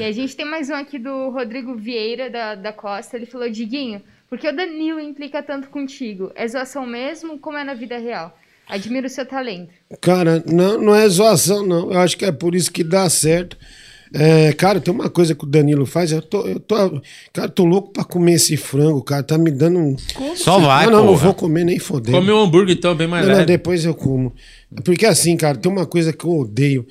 E a gente tem mais um aqui do Rodrigo Vieira, da, da Costa. Ele falou, Diguinho, por que o Danilo implica tanto contigo? É zoação mesmo? Como é na vida real? Admiro o seu talento. Cara, não, não é zoação, não. Eu acho que é por isso que dá certo. É, cara, tem uma coisa que o Danilo faz. Eu tô, eu tô, cara, tô louco pra comer esse frango, cara. Tá me dando um. Só vai, não, não, não porra. vou comer nem foder. Come um hambúrguer então, bem mais Não, não, leve. depois eu como. Porque assim, cara, tem uma coisa que eu odeio.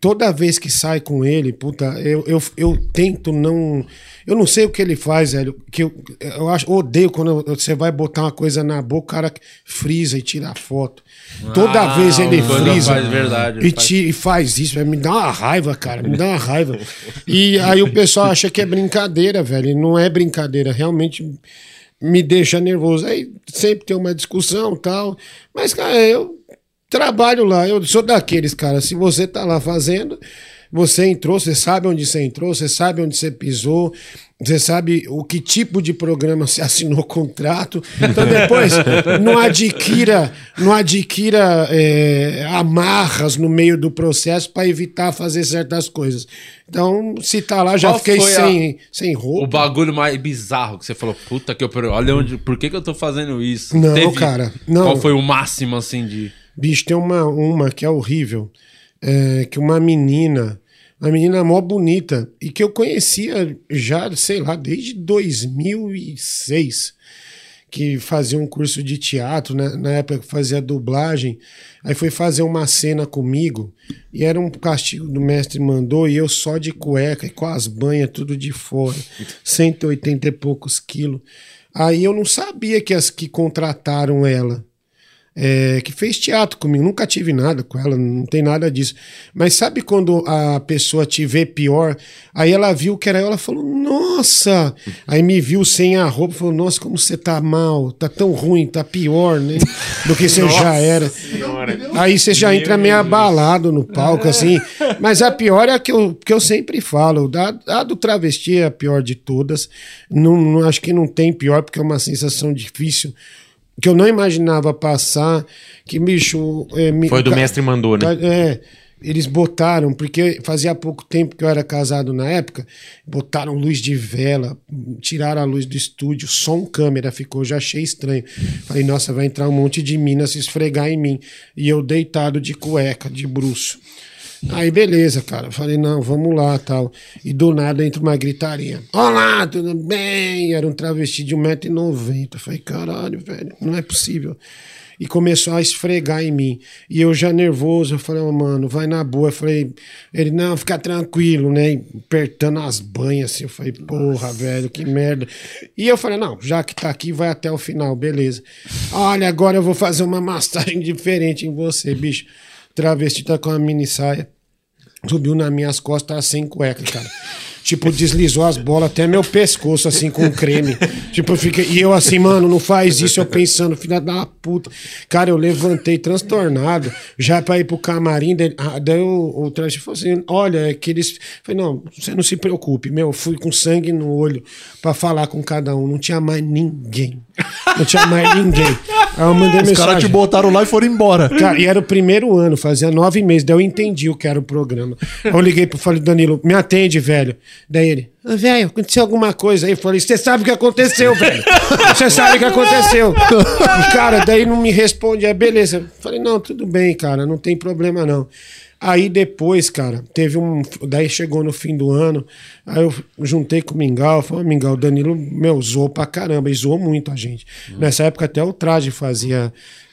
Toda vez que sai com ele, puta, eu, eu, eu tento não. Eu não sei o que ele faz, velho. Que eu, eu acho, odeio quando você vai botar uma coisa na boca, o cara frisa e tira a foto. Toda Ah, vez ele frisa faz verdade, e, faz. e faz isso, velho, me dá uma raiva, cara, me dá uma raiva. E aí o pessoal acha que é brincadeira, velho. E não é brincadeira, realmente me deixa nervoso. Aí sempre tem uma discussão e tal. Mas, cara, eu trabalho lá, eu sou daqueles, cara. Se você tá lá fazendo, você entrou, você sabe onde você entrou, você sabe onde você pisou, você sabe o que tipo de programa você assinou contrato. Então depois não adquira, não adquira é, amarras no meio do processo para evitar fazer certas coisas. Então, se tá lá, já Qual fiquei foi a- sem, sem O roupa. bagulho mais bizarro que você falou, puta que eu. Olha onde. Por que, que eu tô fazendo isso? Não, cara, não. Qual foi o máximo assim de. Bicho, tem uma, uma que é horrível. é, que uma menina, uma menina mó bonita, e que eu conhecia já, sei lá, desde 2006, que fazia um curso de teatro, né? na época que fazia dublagem. Aí foi fazer uma cena comigo, e era um castigo do mestre mandou, e eu só de cueca, e com as banhas tudo de fora, 180 e poucos quilos. Aí eu não sabia que as que contrataram ela é, que fez teatro comigo. Nunca tive nada com ela, não tem nada disso. Mas sabe quando a pessoa te vê pior? Aí ela viu que era eu, ela falou, nossa! Aí me viu sem a roupa, falou, nossa, como você tá mal, tá tão ruim, tá pior, né? Do que você já era. Aí você já entra meio abalado no palco, assim. Mas a pior é a que eu, que eu sempre falo. A, a do travesti é a pior de todas. Não, não- acho que não tem pior, porque é uma sensação difícil que eu não imaginava passar, que, bicho... é, me- Foi do ca- mestre mandou, né? É, eles botaram, porque fazia pouco tempo que eu era casado na época, botaram luz de vela, tiraram a luz do estúdio, som câmera ficou, já achei estranho. Falei, nossa, vai entrar um monte de mina se esfregar em mim. E eu deitado de cueca, de bruxo. Aí beleza, cara. Falei, não, vamos lá tal. E do nada entra uma gritaria. Olá, tudo bem? Era um travesti de 1,90m. Falei, caralho, velho, não é possível. E começou a esfregar em mim. E eu já nervoso, eu falei, oh, mano, vai na boa. Eu falei, ele, não, fica tranquilo, né? E Apertando as banhas assim. Eu falei, porra, velho, que merda. E eu falei, não, já que tá aqui, vai até o final, beleza. Olha, agora eu vou fazer uma massagem diferente em você, bicho. Travesti tá com a mini saia subiu nas minhas costas sem cueca, cara. Tipo, deslizou as bolas até meu pescoço, assim, com creme. Tipo, eu fiquei. E eu assim, mano, não faz isso. Eu pensando, filha da puta. Cara, eu levantei transtornado, já pra ir pro camarim. Daí, ah, daí o, o travesti falou assim: olha, é que eles. Falei, não, você não se preocupe, meu. eu Fui com sangue no olho pra falar com cada um. Não tinha mais ninguém. Não tinha mais ninguém. Aí eu mandei Os caras te mensagem. botaram lá e foram embora. Cara, e era o primeiro ano, fazia nove meses. Daí eu entendi o que era o programa. Aí eu liguei pro falei, Danilo, me atende, velho. Daí ele, "Ah, velho, aconteceu alguma coisa aí. Eu falei, você sabe o que aconteceu, velho. Você sabe o que aconteceu. E, cara, daí não me responde. Aí, beleza. Eu Falei, não, tudo bem, cara, não tem problema não. Aí depois, cara, teve um. Daí chegou no fim do ano, aí eu juntei com o Mingau, falei, "Ô, Mingau, o Danilo, meu, zoou pra caramba, e zoou muito a gente. Nessa época até o traje fazia,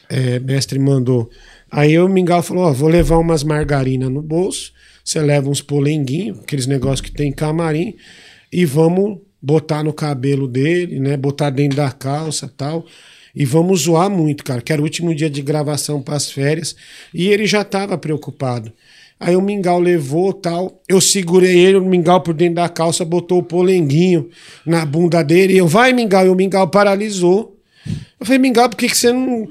é, mestre mandou. Aí o Mingau falou, ó, vou levar umas margarinas no bolso, você leva uns polenguinhos, aqueles negócios que tem em camarim, e vamos botar no cabelo dele, né? Botar dentro da calça tal. E vamos zoar muito, cara, que era o último dia de gravação para as férias. E ele já tava preocupado. Aí o Mingau levou tal. Eu segurei ele, o Mingau por dentro da calça, botou o polenguinho na bunda dele. E eu, vai, Mingau. E o Mingau paralisou. Eu falei, Mingau, por que, que você não.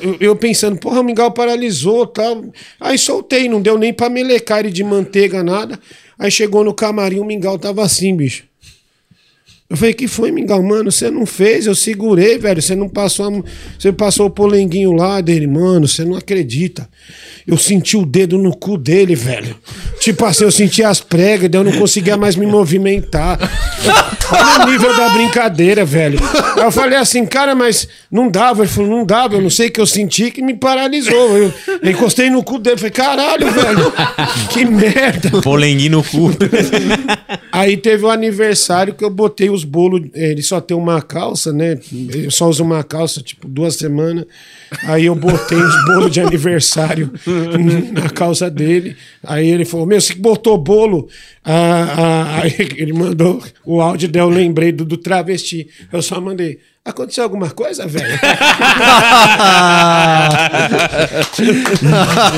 Eu, eu pensando, porra, o Mingau paralisou tal. Aí soltei, não deu nem pra melecar ele de manteiga, nada. Aí chegou no camarim, o Mingau tava assim, bicho. Eu falei, que foi, Mingau? Mano, você não fez, eu segurei, velho. Você não passou. Você passou o polenguinho lá dele, mano. Você não acredita. Eu senti o dedo no cu dele, velho. Tipo assim, eu senti as pregas, daí eu não conseguia mais me movimentar. Olha o nível da brincadeira, velho. Aí eu falei assim, cara, mas não dava. Ele falou, não dava, eu não sei o que eu senti que me paralisou. Eu, eu encostei no cu dele, falei, caralho, velho. Que merda. Polenguinho no cu. Aí teve o aniversário que eu botei os bolos. Ele só tem uma calça, né? Eu só uso uma calça, tipo, duas semanas. Aí eu botei os bolos de aniversário na calça dele. Aí ele falou: Meu, você botou bolo. Ah, ah, aí ele mandou o áudio, daí eu lembrei do, do travesti. Eu só mandei. Aconteceu alguma coisa, velho?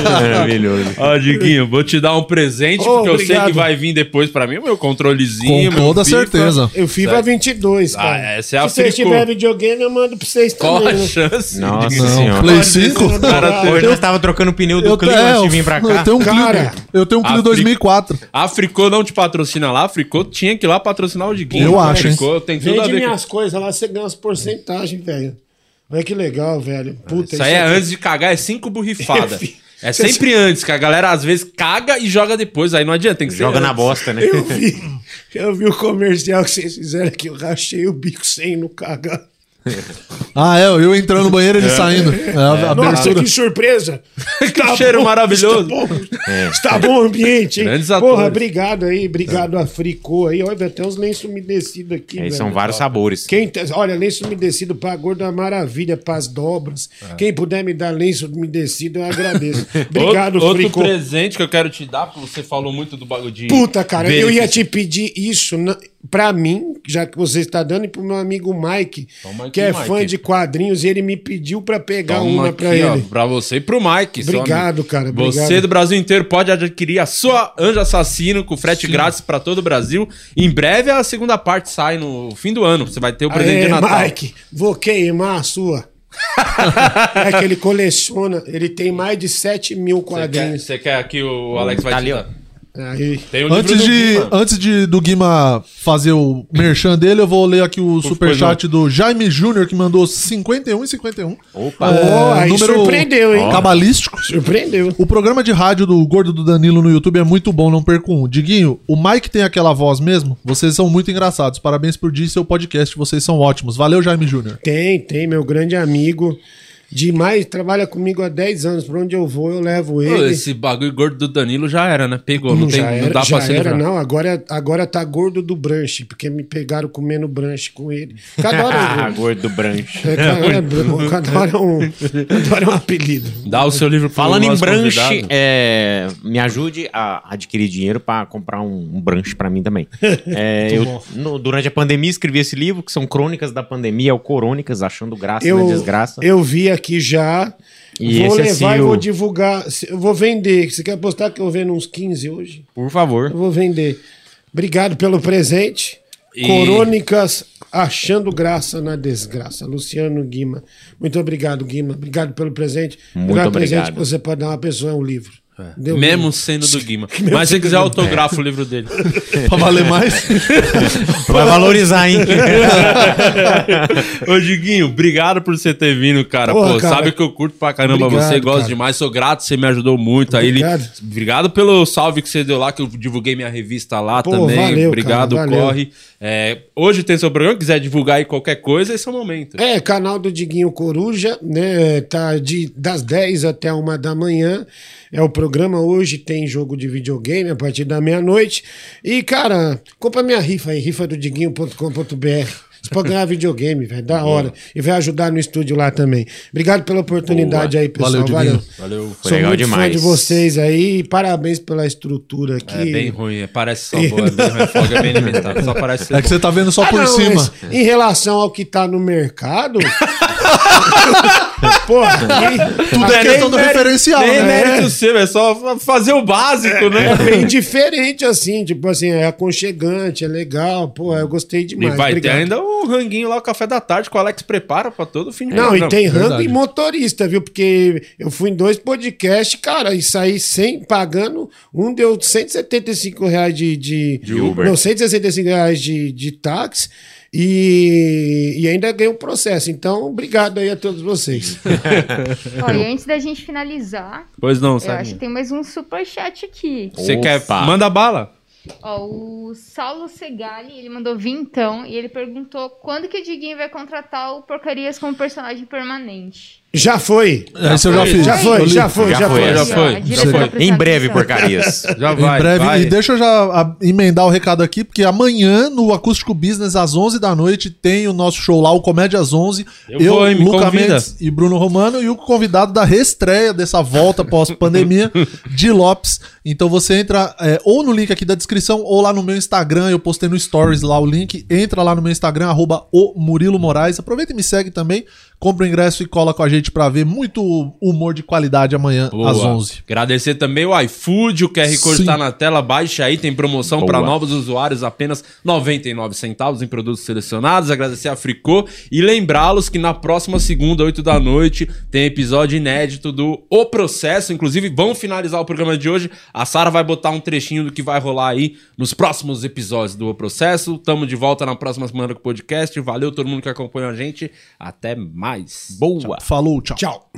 Maravilhoso. Ó, Diguinho, vou te dar um presente, Ô, porque eu sei obrigado. que vai vir depois pra mim o meu controlezinho. Com meu toda FIFA. certeza. Eu FIFA 22, cara. Ah, essa é a Se vocês tiverem videogame, eu mando pra vocês Qual também. a né? chance? Nossa senhora. Play 5? Cara, Hoje nós tava trocando o pneu do Eu, Clio é, antes de eu, vir pra eu cá. tenho um Cara, Clio. Eu tenho um Clio a Fri- 2004. A Fricô não te patrocina lá, a Fricô tinha que ir lá patrocinar o Diguinho. Eu acho, hein? Fricô tem tudo a Vende minhas coisas lá, você ganha umas porcentagens, velho. Olha que legal, velho. Puta, Isso aí é aqui- antes de cagar, é cinco borrifadas. Vi. É sempre antes, que a galera às vezes caga e joga depois. Aí não adianta, tem que ser Joga na antes. bosta, né? Eu vi, eu vi o comercial que vocês fizeram aqui, eu rachei o bico sem no cagar. Ah, é, eu entrando no banheiro e ele saindo. É, a Nossa, abertura. que surpresa! Que cheiro maravilhoso. Está bom, está bom o ambiente, hein? Grandes Porra, atores. obrigado aí, obrigado a Fricô aí. Olha, até os lenços umedecidos aqui, É, velho. são vários sabores. Quem, te- olha, lenço umedecido pra gordo é uma maravilha, pras dobras. É. Quem puder me dar lenço umedecido, eu agradeço. Obrigado, outro, outro Fricô. presente que eu quero te dar, porque você falou muito do bagulho de. Puta, cara, eu ia te pedir isso na, pra mim, já que você está dando, e pro meu amigo Mike, Toma aqui, que é Mike. fã de quadrinhos, e ele me pediu pra pegar Toma uma ó, ele. pra você e pro Mike. seu Obrigado, cara, Você obrigado. do Brasil inteiro pode adquirir a sua Anjo Assassino com frete grátis pra todo o Brasil. Em breve a segunda parte sai no fim do ano. Você vai ter o presente Aê, de Natal. Mike, vou queimar a sua. é que ele coleciona, ele tem mais de 7 mil Você quer, quadrinhos. você quer aqui o Alex vai Tá te ali, ó. dar? Aí. Tem o livro Antes do de, Guima. antes de do Guima fazer o merchan dele, eu vou ler aqui o superchat do Jaime Júnior, que mandou 51 e 51. Opa. Ó, aí surpreendeu, hein? Cabalístico. Surpreendeu. O programa de rádio do Gordo do Danilo no YouTube é muito bom, não perco um. Diguinho, o Mike tem aquela voz mesmo? Vocês são muito engraçados. Parabéns por dia e seu podcast, vocês são ótimos. Valeu, Jaime Júnior. Tem, tem, meu grande amigo. Demais, trabalha comigo há 10 anos. Pra onde eu vou, eu levo Pô, ele. Esse bagulho gordo do Danilo já era, né? Pegou, não, tem, já não era, dá já pra se era, não. Agora, agora tá gordo do branche, porque me pegaram comendo branche com ele. Cada hora, Ah, eu- gordo do branche. é, cada, hora, cada hora é um, cada hora é um apelido. Dá o seu livro pro Falando em branche, é, me ajude a adquirir dinheiro pra comprar um, um branche pra mim também. É, eu, no- durante a pandemia, escrevi esse livro, que são crônicas da pandemia, é o Corônicas, achando graça Eu, na desgraça. eu vi aqui já. E vou esse, levar assim, e vou divulgar. Vou vender. Você quer apostar que eu vendo uns 15 hoje? Por favor. Eu vou vender. Obrigado pelo presente. E- Corônicas achando graça na desgraça. Luciano Guima. Muito obrigado, Guima. Obrigado pelo presente. Muito o melhor obrigado. presente que você pode dar uma pessoa é um livro. Deu Mesmo sendo do Guima. Mas se quiser do- autografa o livro dele. pra valer mais. Vai valorizar, hein? Ô, Diguinho, obrigado por você ter vindo, cara. Porra, Pô, cara. sabe que eu curto pra caramba Obrigado, você, gosto cara. demais, sou grato, você me ajudou muito. Aí, ele- Obrigado. obrigado pelo salve que você deu lá, que eu divulguei minha revista lá Pô, também. valeu, obrigado, cara, corre. É, hoje tem seu programa, quiser divulgar aí qualquer coisa, esse é o momento. É, canal do Diguinho Coruja, né? Tá de, das 10 até uma da manhã. É o programa. Hoje tem jogo de videogame a partir da meia-noite. E, cara, compra minha rifa aí, rifa do Diguinho.com.br. Isso pra ganhar videogame, velho. Da hora. E vai ajudar no estúdio lá também. Obrigado pela oportunidade aí, pessoal. Valeu, Valeu. Valeu. Foi Sou legal muito fã demais. de vocês aí. Parabéns pela estrutura aqui. É bem ruim, é, parece só boa, é bem ruim, a folga é bem limitada, só parece ser É que você tá vendo só Ah, por não, cima. mas em relação ao que tá no mercado. Porra, Tudo é questão do referencial, Nem né? mérito seu, é só fazer o básico, É né? bem diferente, assim, tipo assim, é aconchegante, é legal, pô, eu gostei E demais. vai obrigado. ter ainda o ranguinho lá, o café da tarde, que o Alex prepara pra todo fim de Não, e tem rango verdade. e motorista, viu? Porque eu fui em dois podcasts, cara, e saí sem, pagando. Um deu 175 reais de. De, De Uber. Não, 165 reais de, de táxi. E, e ainda ganhei um processo. Então, obrigado aí a todos vocês. Ó, e antes da gente finalizar, Pois não, eu sabe? acho que tem mais um superchat aqui. Você quer. Manda bala. Ó, o Saulo Segali, ele mandou vintão e ele perguntou quando que o Diguinho vai contratar o Porcarias como personagem permanente. Já foi. Esse eu já fiz. Já foi, Eu já foi, Já foi, já foi, já foi. Em breve, porcarias. Já vai. em breve. vai. E deixa eu já emendar o recado aqui, porque amanhã no Acústico Business, às 11 da noite, tem o nosso show lá, o Comédia às 11. Eu vou, me Luca convida. Mendes e Bruno Romano, e o convidado da reestreia dessa volta pós-pandemia, de Lopes. Então você entra é, ou no link aqui da descrição, ou lá no meu Instagram, eu postei no Stories lá o link. Entra lá no meu Instagram, arroba o Murilo Moraes. Aproveita e me segue também. Compra o ingresso e cola com a gente pra ver muito humor de qualidade amanhã Boa. às 11. Agradecer também o iFood, o QR Code Sim. tá na tela, baixa aí, tem promoção para novos usuários, apenas 99 centavos em produtos selecionados. Agradecer a Fricô e lembrá-los que na próxima segunda, 8 da noite, tem episódio inédito do O Processo. Inclusive, vamos finalizar o programa de hoje. A Sara vai botar um trechinho do que vai rolar aí nos próximos episódios do O Processo. Tamo de volta na próxima semana com o podcast. Valeu todo mundo que acompanhou a gente. Até mais. Boa. Falou, tchau. Tchau.